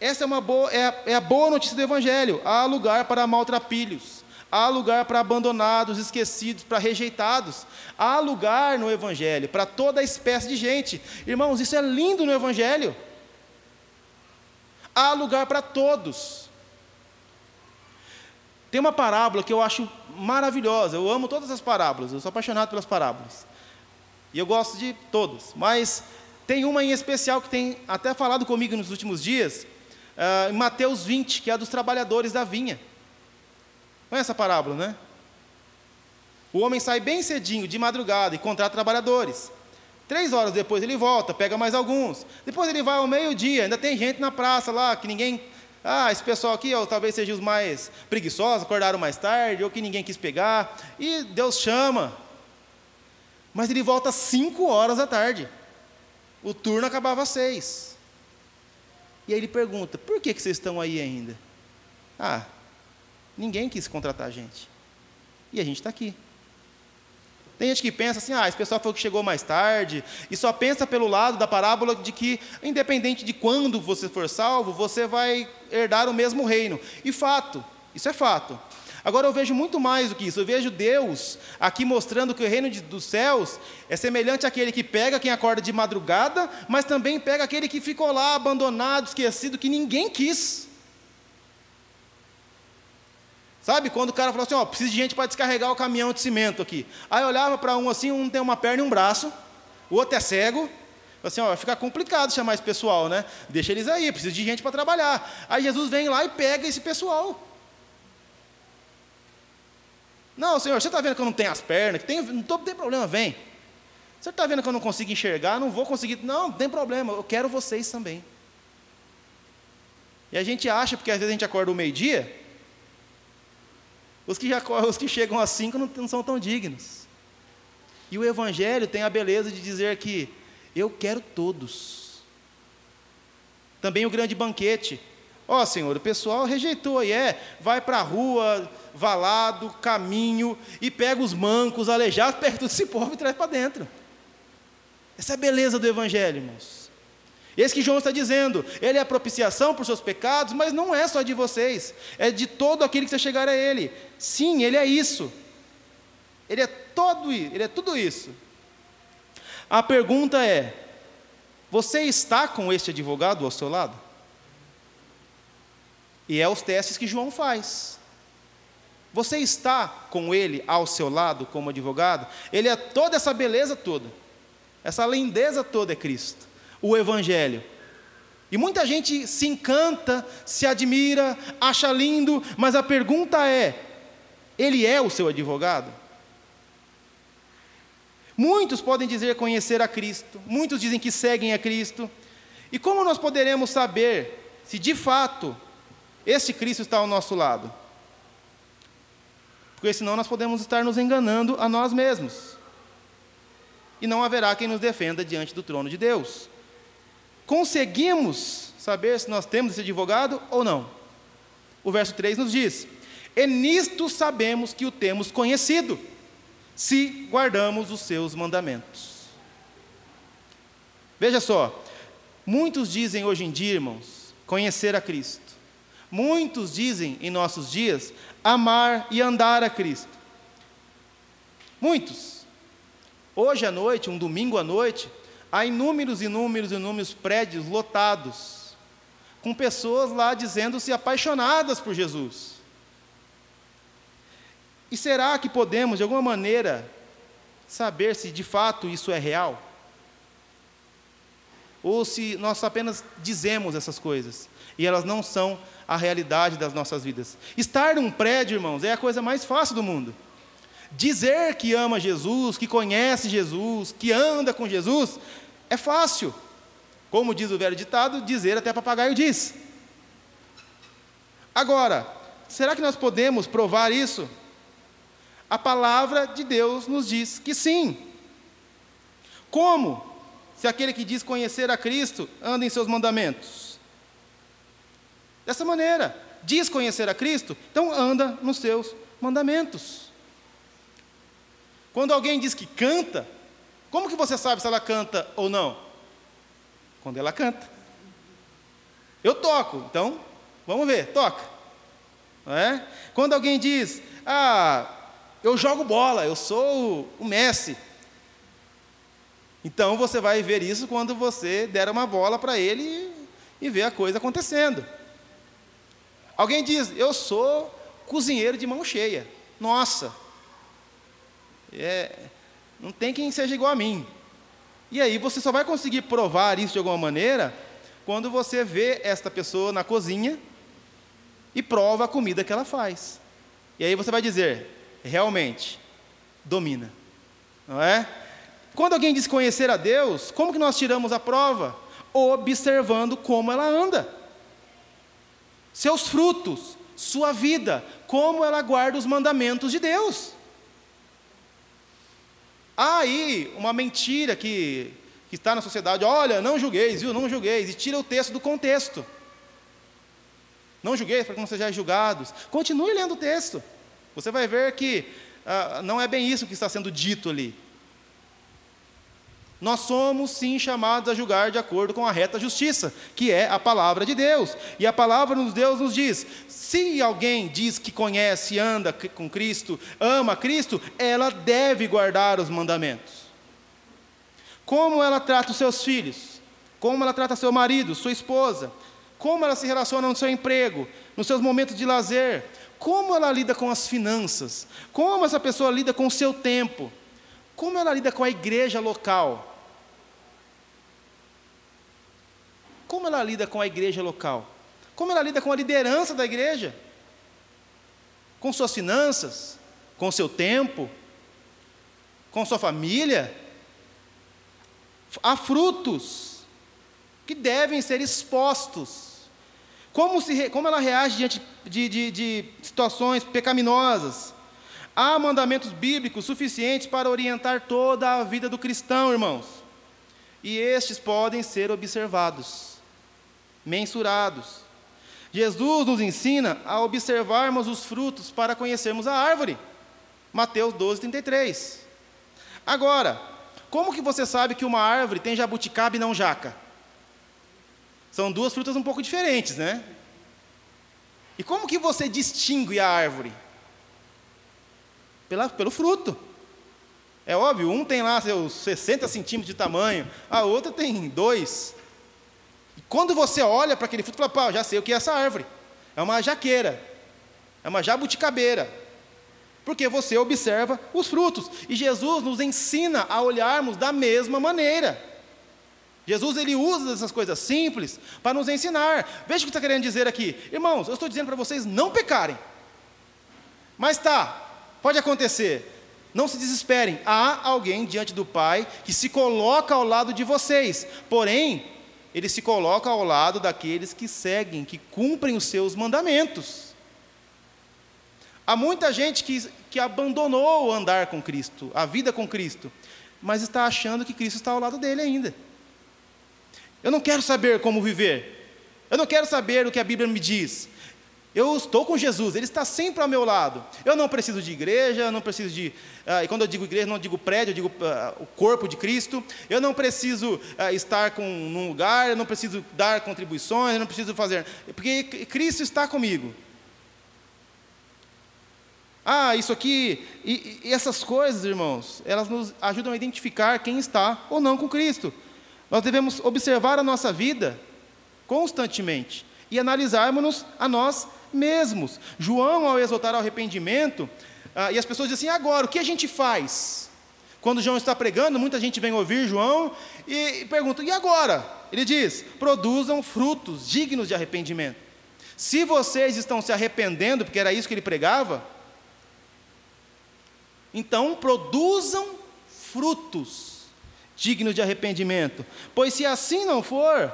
Essa é, uma boa, é, a, é a boa notícia do Evangelho. Há lugar para maltrapilhos, há lugar para abandonados, esquecidos, para rejeitados. Há lugar no Evangelho para toda espécie de gente. Irmãos, isso é lindo no Evangelho. Há lugar para todos. Tem uma parábola que eu acho maravilhosa. Eu amo todas as parábolas. Eu sou apaixonado pelas parábolas. E eu gosto de todas. Mas tem uma em especial que tem até falado comigo nos últimos dias, uh, em Mateus 20, que é a dos trabalhadores da vinha. Conhece essa parábola, né? O homem sai bem cedinho, de madrugada, e contrata trabalhadores. Três horas depois ele volta, pega mais alguns. Depois ele vai ao meio-dia, ainda tem gente na praça lá que ninguém ah, esse pessoal aqui, ó, talvez sejam os mais preguiçosos, acordaram mais tarde, ou que ninguém quis pegar. E Deus chama. Mas ele volta cinco horas da tarde. O turno acabava às seis. E aí ele pergunta: por que, que vocês estão aí ainda? Ah, ninguém quis contratar a gente. E a gente está aqui. Tem gente que pensa assim, ah, esse pessoal foi que chegou mais tarde, e só pensa pelo lado da parábola de que, independente de quando você for salvo, você vai herdar o mesmo reino. E fato, isso é fato. Agora eu vejo muito mais do que isso. Eu vejo Deus aqui mostrando que o reino de, dos céus é semelhante àquele que pega quem acorda de madrugada, mas também pega aquele que ficou lá abandonado, esquecido, que ninguém quis. Sabe, quando o cara falou assim, ó, preciso de gente para descarregar o caminhão de cimento aqui. Aí eu olhava para um assim, um tem uma perna e um braço, o outro é cego. Assim, ó, vai ficar complicado chamar esse pessoal, né? Deixa eles aí, preciso de gente para trabalhar. Aí Jesus vem lá e pega esse pessoal. Não, Senhor, você está vendo que eu não tenho as pernas? Que tem, não, tô, tem problema, vem. Você está vendo que eu não consigo enxergar? Não vou conseguir. Não, não tem problema, eu quero vocês também. E a gente acha, porque às vezes a gente acorda o meio-dia, os que, os que chegam a cinco não, não são tão dignos. E o Evangelho tem a beleza de dizer que eu quero todos. Também o grande banquete. Ó oh, Senhor, o pessoal rejeitou aí, é, vai para a rua, valado, caminho, e pega os mancos, aleijados, pega todo esse povo e traz para dentro. Essa é a beleza do Evangelho, irmãos. Esse que João está dizendo, ele é a propiciação por seus pecados, mas não é só de vocês, é de todo aquele que você chegar a ele. Sim, ele é isso. Ele é todo, ele é tudo isso. A pergunta é: você está com este advogado ao seu lado? E é os testes que João faz. Você está com ele ao seu lado como advogado? Ele é toda essa beleza toda. Essa lindeza toda é Cristo. O evangelho. E muita gente se encanta, se admira, acha lindo, mas a pergunta é: ele é o seu advogado? Muitos podem dizer conhecer a Cristo, muitos dizem que seguem a Cristo. E como nós poderemos saber se de fato este Cristo está ao nosso lado? Porque senão nós podemos estar nos enganando a nós mesmos. E não haverá quem nos defenda diante do trono de Deus. Conseguimos saber se nós temos esse advogado ou não? O verso 3 nos diz: E nisto sabemos que o temos conhecido se guardamos os seus mandamentos. Veja só, muitos dizem hoje em dia, irmãos, conhecer a Cristo. Muitos dizem em nossos dias amar e andar a Cristo. Muitos. Hoje à noite, um domingo à noite, há inúmeros, inúmeros, inúmeros prédios lotados, com pessoas lá dizendo-se apaixonadas por Jesus. E será que podemos, de alguma maneira, saber se de fato isso é real? Ou se nós apenas dizemos essas coisas e elas não são a realidade das nossas vidas? Estar num prédio, irmãos, é a coisa mais fácil do mundo. Dizer que ama Jesus, que conhece Jesus, que anda com Jesus, é fácil. Como diz o velho ditado, dizer até papagaio diz. Agora, será que nós podemos provar isso? A palavra de Deus nos diz que sim. Como? Se aquele que diz conhecer a Cristo anda em seus mandamentos. Dessa maneira, diz conhecer a Cristo, então anda nos seus mandamentos. Quando alguém diz que canta, como que você sabe se ela canta ou não? Quando ela canta. Eu toco, então vamos ver, toca. É? Quando alguém diz, ah, eu jogo bola, eu sou o Messi. Então você vai ver isso quando você der uma bola para ele e ver a coisa acontecendo. Alguém diz, eu sou cozinheiro de mão cheia. Nossa, é, não tem quem seja igual a mim. E aí você só vai conseguir provar isso de alguma maneira quando você vê esta pessoa na cozinha e prova a comida que ela faz. E aí você vai dizer: realmente domina, não é? Quando alguém diz conhecer a Deus, como que nós tiramos a prova? Observando como ela anda, seus frutos, sua vida, como ela guarda os mandamentos de Deus. Há aí uma mentira que, que está na sociedade, olha, não julgueis, viu, não julgueis, e tira o texto do contexto. Não julgueis para que não sejais julgados. Continue lendo o texto. Você vai ver que ah, não é bem isso que está sendo dito ali. Nós somos sim chamados a julgar de acordo com a reta justiça, que é a palavra de Deus. E a palavra de Deus nos diz: se alguém diz que conhece, anda com Cristo, ama Cristo, ela deve guardar os mandamentos. Como ela trata os seus filhos, como ela trata seu marido, sua esposa, como ela se relaciona no seu emprego, nos seus momentos de lazer, como ela lida com as finanças? Como essa pessoa lida com o seu tempo? Como ela lida com a igreja local? Como ela lida com a igreja local? Como ela lida com a liderança da igreja? Com suas finanças? Com seu tempo? Com sua família? Há frutos que devem ser expostos como, se, como ela reage diante de, de, de situações pecaminosas? Há mandamentos bíblicos suficientes para orientar toda a vida do cristão, irmãos. E estes podem ser observados, mensurados. Jesus nos ensina a observarmos os frutos para conhecermos a árvore. Mateus 12, 33. Agora, como que você sabe que uma árvore tem jabuticaba e não jaca? São duas frutas um pouco diferentes, né? E como que você distingue a árvore? Pela, pelo fruto. É óbvio, um tem lá seus 60 centímetros de tamanho, a outra tem dois. E quando você olha para aquele fruto, fala, pá, já sei o que é essa árvore. é uma jaqueira, é uma jabuticabeira. Porque você observa os frutos. E Jesus nos ensina a olharmos da mesma maneira. Jesus ele usa essas coisas simples para nos ensinar. Veja o que está querendo dizer aqui. Irmãos, eu estou dizendo para vocês não pecarem. Mas tá, pode acontecer. Não se desesperem. Há alguém diante do Pai que se coloca ao lado de vocês. Porém, ele se coloca ao lado daqueles que seguem, que cumprem os seus mandamentos. Há muita gente que, que abandonou o andar com Cristo, a vida com Cristo, mas está achando que Cristo está ao lado dele ainda. Eu não quero saber como viver. Eu não quero saber o que a Bíblia me diz. Eu estou com Jesus, Ele está sempre ao meu lado. Eu não preciso de igreja, eu não preciso de. Uh, e quando eu digo igreja, não digo prédio, eu digo uh, o corpo de Cristo. Eu não preciso uh, estar com, num lugar, eu não preciso dar contribuições, eu não preciso fazer. Porque Cristo está comigo. Ah, isso aqui, e, e essas coisas, irmãos, elas nos ajudam a identificar quem está ou não com Cristo. Nós devemos observar a nossa vida constantemente e analisarmos a nós mesmos. João, ao exaltar ao arrependimento, ah, e as pessoas dizem assim: agora, o que a gente faz? Quando João está pregando, muita gente vem ouvir João e, e pergunta: e agora? Ele diz: produzam frutos dignos de arrependimento. Se vocês estão se arrependendo, porque era isso que ele pregava, então produzam frutos dignos de arrependimento. Pois se assim não for,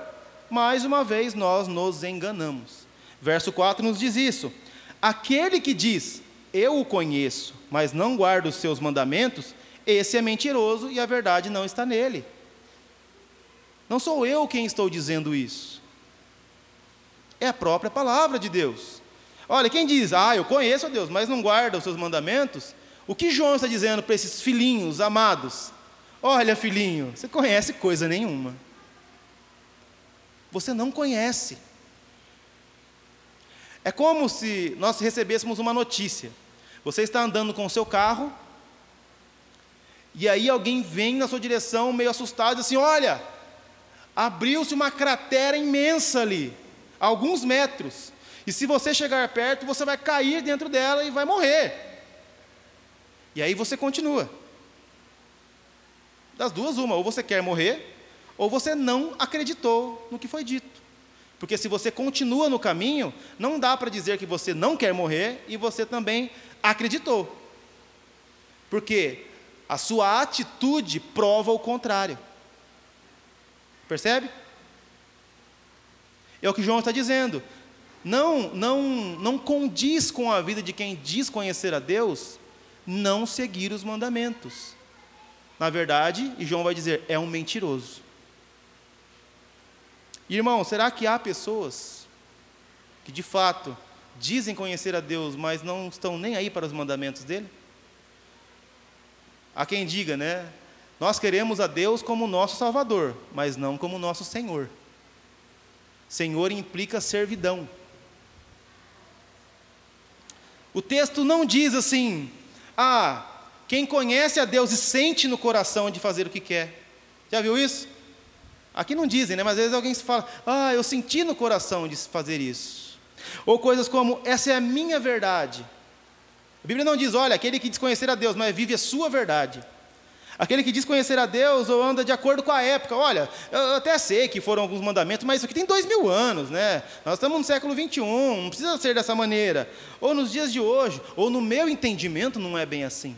mais uma vez nós nos enganamos. Verso 4 nos diz isso. Aquele que diz, eu o conheço, mas não guarda os seus mandamentos, esse é mentiroso e a verdade não está nele. Não sou eu quem estou dizendo isso. É a própria palavra de Deus. Olha, quem diz, ah, eu conheço a Deus, mas não guarda os seus mandamentos, o que João está dizendo para esses filhinhos amados? Olha, filhinho, você conhece coisa nenhuma. Você não conhece. É como se nós recebêssemos uma notícia. Você está andando com o seu carro, e aí alguém vem na sua direção meio assustado assim: Olha, abriu-se uma cratera imensa ali, alguns metros. E se você chegar perto, você vai cair dentro dela e vai morrer. E aí você continua. Das duas, uma, ou você quer morrer, ou você não acreditou no que foi dito. Porque se você continua no caminho, não dá para dizer que você não quer morrer e você também acreditou. Porque a sua atitude prova o contrário. Percebe? É o que João está dizendo. Não, não, não condiz com a vida de quem diz conhecer a Deus não seguir os mandamentos. Na verdade, e João vai dizer, é um mentiroso. Irmão, será que há pessoas que de fato dizem conhecer a Deus, mas não estão nem aí para os mandamentos dele? Há quem diga, né? Nós queremos a Deus como nosso Salvador, mas não como nosso Senhor. Senhor implica servidão. O texto não diz assim, ah, quem conhece a Deus e sente no coração de fazer o que quer. Já viu isso? Aqui não dizem, né? mas às vezes alguém fala, ah, eu senti no coração de fazer isso. Ou coisas como, essa é a minha verdade. A Bíblia não diz, olha, aquele que diz conhecer a Deus, mas vive a sua verdade. Aquele que diz conhecer a Deus ou anda de acordo com a época. Olha, eu até sei que foram alguns mandamentos, mas isso aqui tem dois mil anos, né? Nós estamos no século 21, não precisa ser dessa maneira. Ou nos dias de hoje, ou no meu entendimento não é bem assim.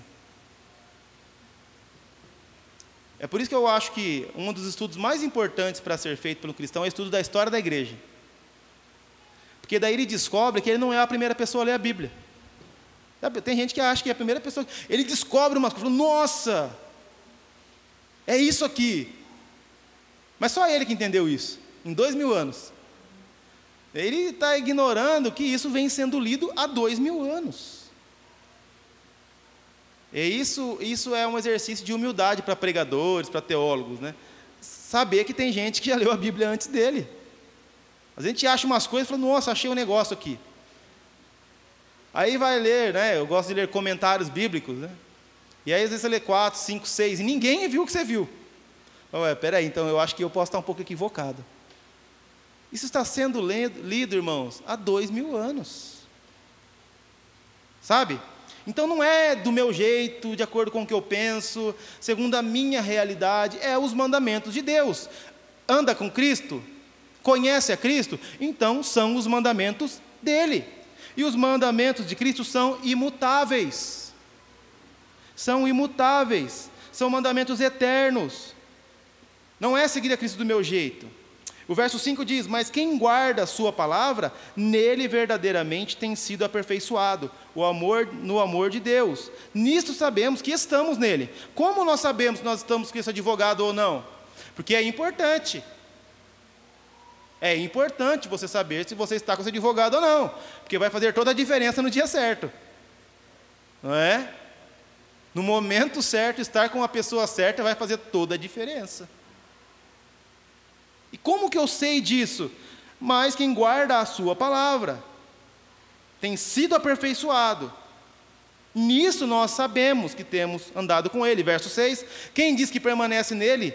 É por isso que eu acho que um dos estudos mais importantes para ser feito pelo cristão é o estudo da história da igreja. Porque daí ele descobre que ele não é a primeira pessoa a ler a Bíblia. Tem gente que acha que é a primeira pessoa. Ele descobre umas coisas, nossa, é isso aqui. Mas só ele que entendeu isso, em dois mil anos. Ele está ignorando que isso vem sendo lido há dois mil anos. E isso, isso é um exercício de humildade para pregadores, para teólogos, né? Saber que tem gente que já leu a Bíblia antes dele. A gente acha umas coisas e fala, nossa, achei um negócio aqui. Aí vai ler, né? Eu gosto de ler comentários bíblicos, né? E aí às vezes você lê quatro, cinco, seis, e ninguém viu o que você viu. Ué, peraí, então eu acho que eu posso estar um pouco equivocado. Isso está sendo lido, irmãos, há dois mil anos. Sabe? Então não é do meu jeito, de acordo com o que eu penso, segundo a minha realidade, é os mandamentos de Deus. Anda com Cristo? Conhece a Cristo? Então são os mandamentos dele. E os mandamentos de Cristo são imutáveis. São imutáveis. São mandamentos eternos. Não é seguir a Cristo do meu jeito. O verso 5 diz: Mas quem guarda a sua palavra, nele verdadeiramente tem sido aperfeiçoado, o amor no amor de Deus. Nisto sabemos que estamos nele. Como nós sabemos que nós estamos com esse advogado ou não? Porque é importante. É importante você saber se você está com esse advogado ou não, porque vai fazer toda a diferença no dia certo. Não é? No momento certo, estar com a pessoa certa vai fazer toda a diferença. E como que eu sei disso? Mas quem guarda a sua palavra tem sido aperfeiçoado. Nisso nós sabemos que temos andado com ele. Verso 6: Quem diz que permanece nele,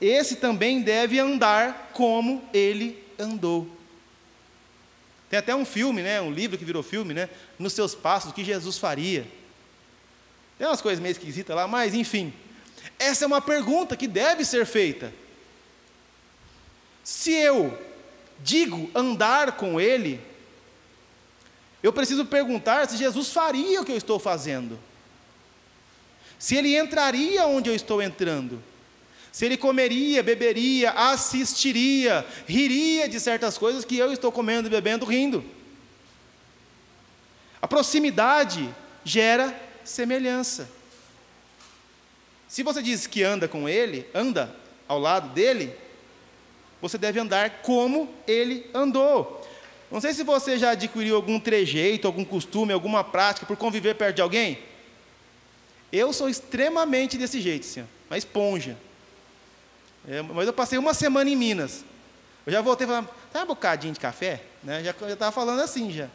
esse também deve andar como ele andou. Tem até um filme, né, um livro que virou filme, né, nos seus passos, o que Jesus faria. Tem umas coisas meio esquisitas lá, mas enfim. Essa é uma pergunta que deve ser feita. Se eu digo andar com Ele, eu preciso perguntar se Jesus faria o que eu estou fazendo. Se Ele entraria onde eu estou entrando. Se Ele comeria, beberia, assistiria, riria de certas coisas que eu estou comendo, bebendo, rindo. A proximidade gera semelhança. Se você diz que anda com Ele, anda ao lado dele, você deve andar como ele andou. Não sei se você já adquiriu algum trejeito, algum costume, alguma prática por conviver perto de alguém. Eu sou extremamente desse jeito, senhor, uma esponja. É, mas eu passei uma semana em Minas. Eu já voltei falando, tá um bocadinho de café? Né? Já estava falando assim já.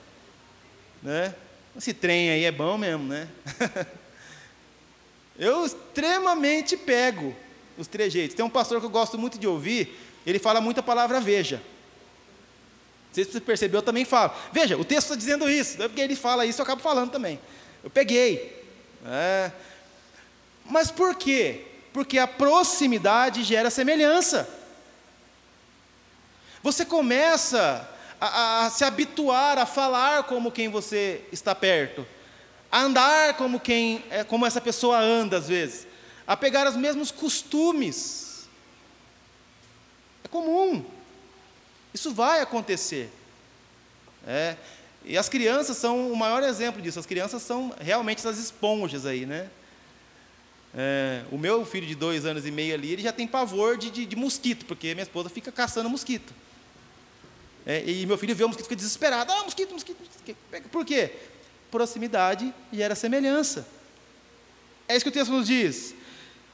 Né? Esse trem aí é bom mesmo, né? eu extremamente pego os trejeitos. Tem um pastor que eu gosto muito de ouvir, ele fala muito a palavra veja. Se você percebeu, eu também falo. Veja, o texto está dizendo isso, não é porque ele fala isso, eu acabo falando também. Eu peguei. É. Mas por quê? Porque a proximidade gera semelhança. Você começa a, a, se habituar a falar como quem você está perto, a andar como quem, é, como essa pessoa anda às vezes, a pegar os mesmos costumes comum. Isso vai acontecer. É, e as crianças são o maior exemplo disso. As crianças são realmente essas esponjas aí, né? É, o meu filho de dois anos e meio ali, ele já tem pavor de, de, de mosquito, porque minha esposa fica caçando mosquito. É, e meu filho vê o mosquito fica desesperado. Ah, mosquito, mosquito, mosquito. Por quê? Proximidade gera semelhança. É isso que o texto nos diz.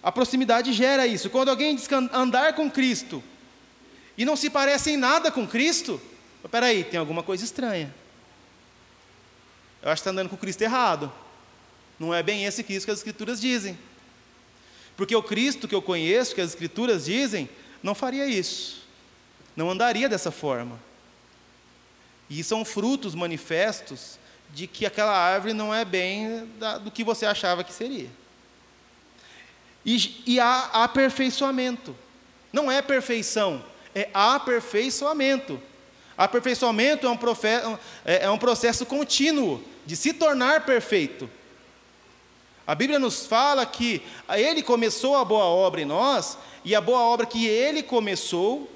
A proximidade gera isso. Quando alguém diz andar com Cristo e não se parece em nada com Cristo, espera aí, tem alguma coisa estranha. Eu acho que está andando com Cristo errado. Não é bem esse Cristo que as Escrituras dizem. Porque o Cristo que eu conheço, que as Escrituras dizem, não faria isso. Não andaria dessa forma. E são frutos manifestos de que aquela árvore não é bem da, do que você achava que seria. E, e há aperfeiçoamento. Não é perfeição, é aperfeiçoamento. Aperfeiçoamento é um, é, é um processo contínuo de se tornar perfeito. A Bíblia nos fala que Ele começou a boa obra em nós, e a boa obra que Ele começou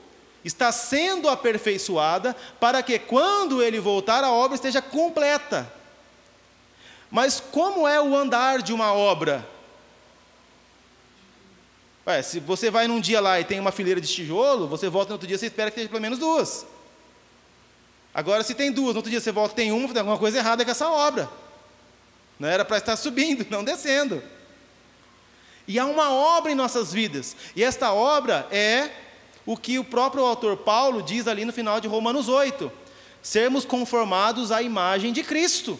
está sendo aperfeiçoada para que quando Ele voltar a obra esteja completa. Mas como é o andar de uma obra? Se você vai num dia lá e tem uma fileira de tijolo, você volta no outro dia, você espera que tenha pelo menos duas. Agora, se tem duas, no outro dia você volta tem uma, tem alguma coisa errada com essa obra. Não era para estar subindo, não descendo. E há uma obra em nossas vidas. E esta obra é o que o próprio autor Paulo diz ali no final de Romanos 8: sermos conformados à imagem de Cristo.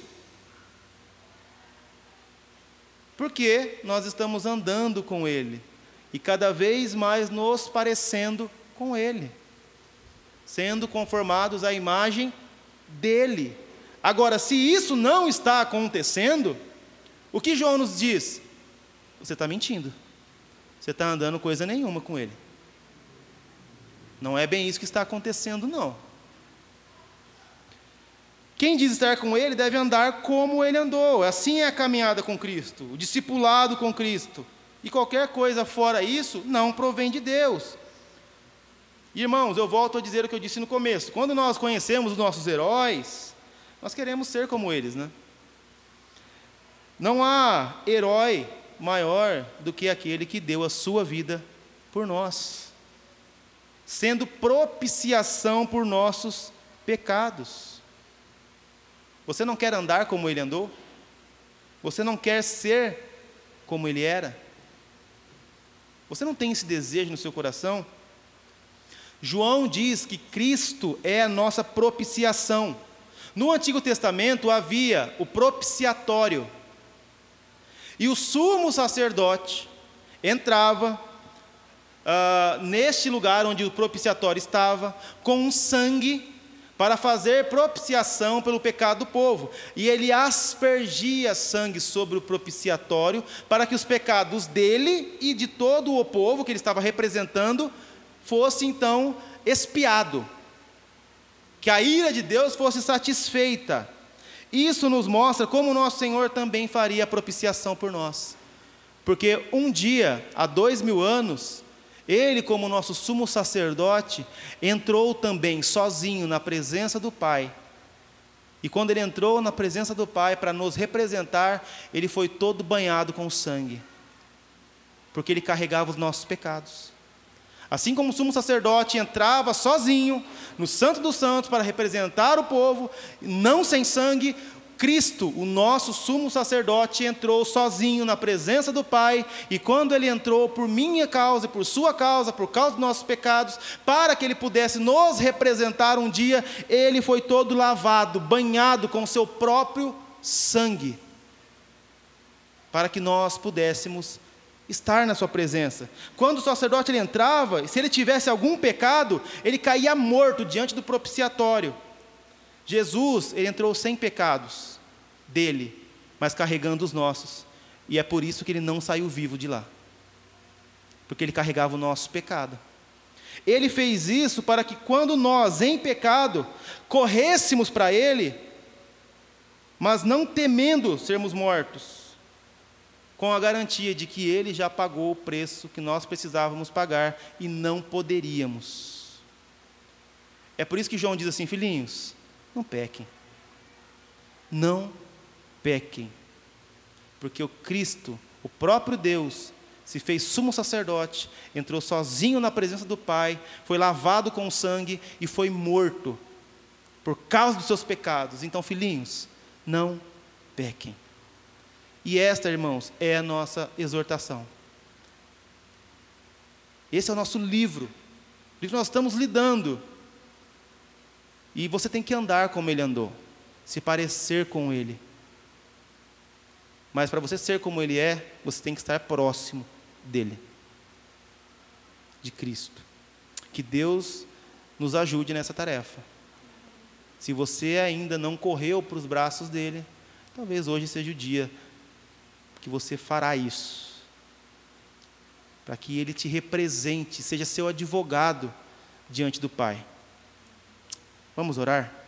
Porque nós estamos andando com Ele e cada vez mais nos parecendo com Ele. sendo conformados à imagem dele. Agora, se isso não está acontecendo, o que João nos diz? Você está mentindo. Você está andando coisa nenhuma com ele. Não é bem isso que está acontecendo, não. Quem diz estar com ele deve andar como ele andou. Assim é a caminhada com Cristo, o discipulado com Cristo. E qualquer coisa fora isso não provém de Deus. Irmãos, eu volto a dizer o que eu disse no começo. Quando nós conhecemos os nossos heróis, nós queremos ser como eles, né? Não há herói maior do que aquele que deu a sua vida por nós, sendo propiciação por nossos pecados. Você não quer andar como ele andou? Você não quer ser como ele era? Você não tem esse desejo no seu coração? João diz que Cristo é a nossa propiciação. No Antigo Testamento havia o propiciatório. E o sumo sacerdote entrava uh, neste lugar onde o propiciatório estava, com um sangue para fazer propiciação pelo pecado do povo. E ele aspergia sangue sobre o propiciatório para que os pecados dele e de todo o povo que ele estava representando fosse então expiado. Que a ira de Deus fosse satisfeita. Isso nos mostra como nosso Senhor também faria propiciação por nós. Porque um dia, há dois mil anos, ele, como nosso sumo sacerdote, entrou também sozinho na presença do Pai. E quando ele entrou na presença do Pai para nos representar, ele foi todo banhado com sangue, porque ele carregava os nossos pecados. Assim como o sumo sacerdote entrava sozinho no Santo dos Santos para representar o povo, não sem sangue, Cristo, o nosso sumo sacerdote, entrou sozinho na presença do Pai, e quando ele entrou por minha causa e por sua causa, por causa dos nossos pecados, para que ele pudesse nos representar um dia, ele foi todo lavado, banhado com seu próprio sangue, para que nós pudéssemos estar na sua presença. Quando o sacerdote ele entrava, se ele tivesse algum pecado, ele caía morto diante do propiciatório. Jesus, ele entrou sem pecados dele, mas carregando os nossos. E é por isso que ele não saiu vivo de lá. Porque ele carregava o nosso pecado. Ele fez isso para que quando nós, em pecado, corrêssemos para ele, mas não temendo sermos mortos, com a garantia de que ele já pagou o preço que nós precisávamos pagar e não poderíamos. É por isso que João diz assim, filhinhos, não pequem. Não pequem. Porque o Cristo, o próprio Deus, se fez sumo sacerdote, entrou sozinho na presença do Pai, foi lavado com sangue e foi morto por causa dos seus pecados. Então, filhinhos, não pequem. E esta, irmãos, é a nossa exortação. Esse é o nosso livro. O livro que nós estamos lidando. E você tem que andar como ele andou, se parecer com ele. Mas para você ser como ele é, você tem que estar próximo dele, de Cristo. Que Deus nos ajude nessa tarefa. Se você ainda não correu para os braços dele, talvez hoje seja o dia que você fará isso. Para que ele te represente, seja seu advogado diante do Pai. Vamos orar?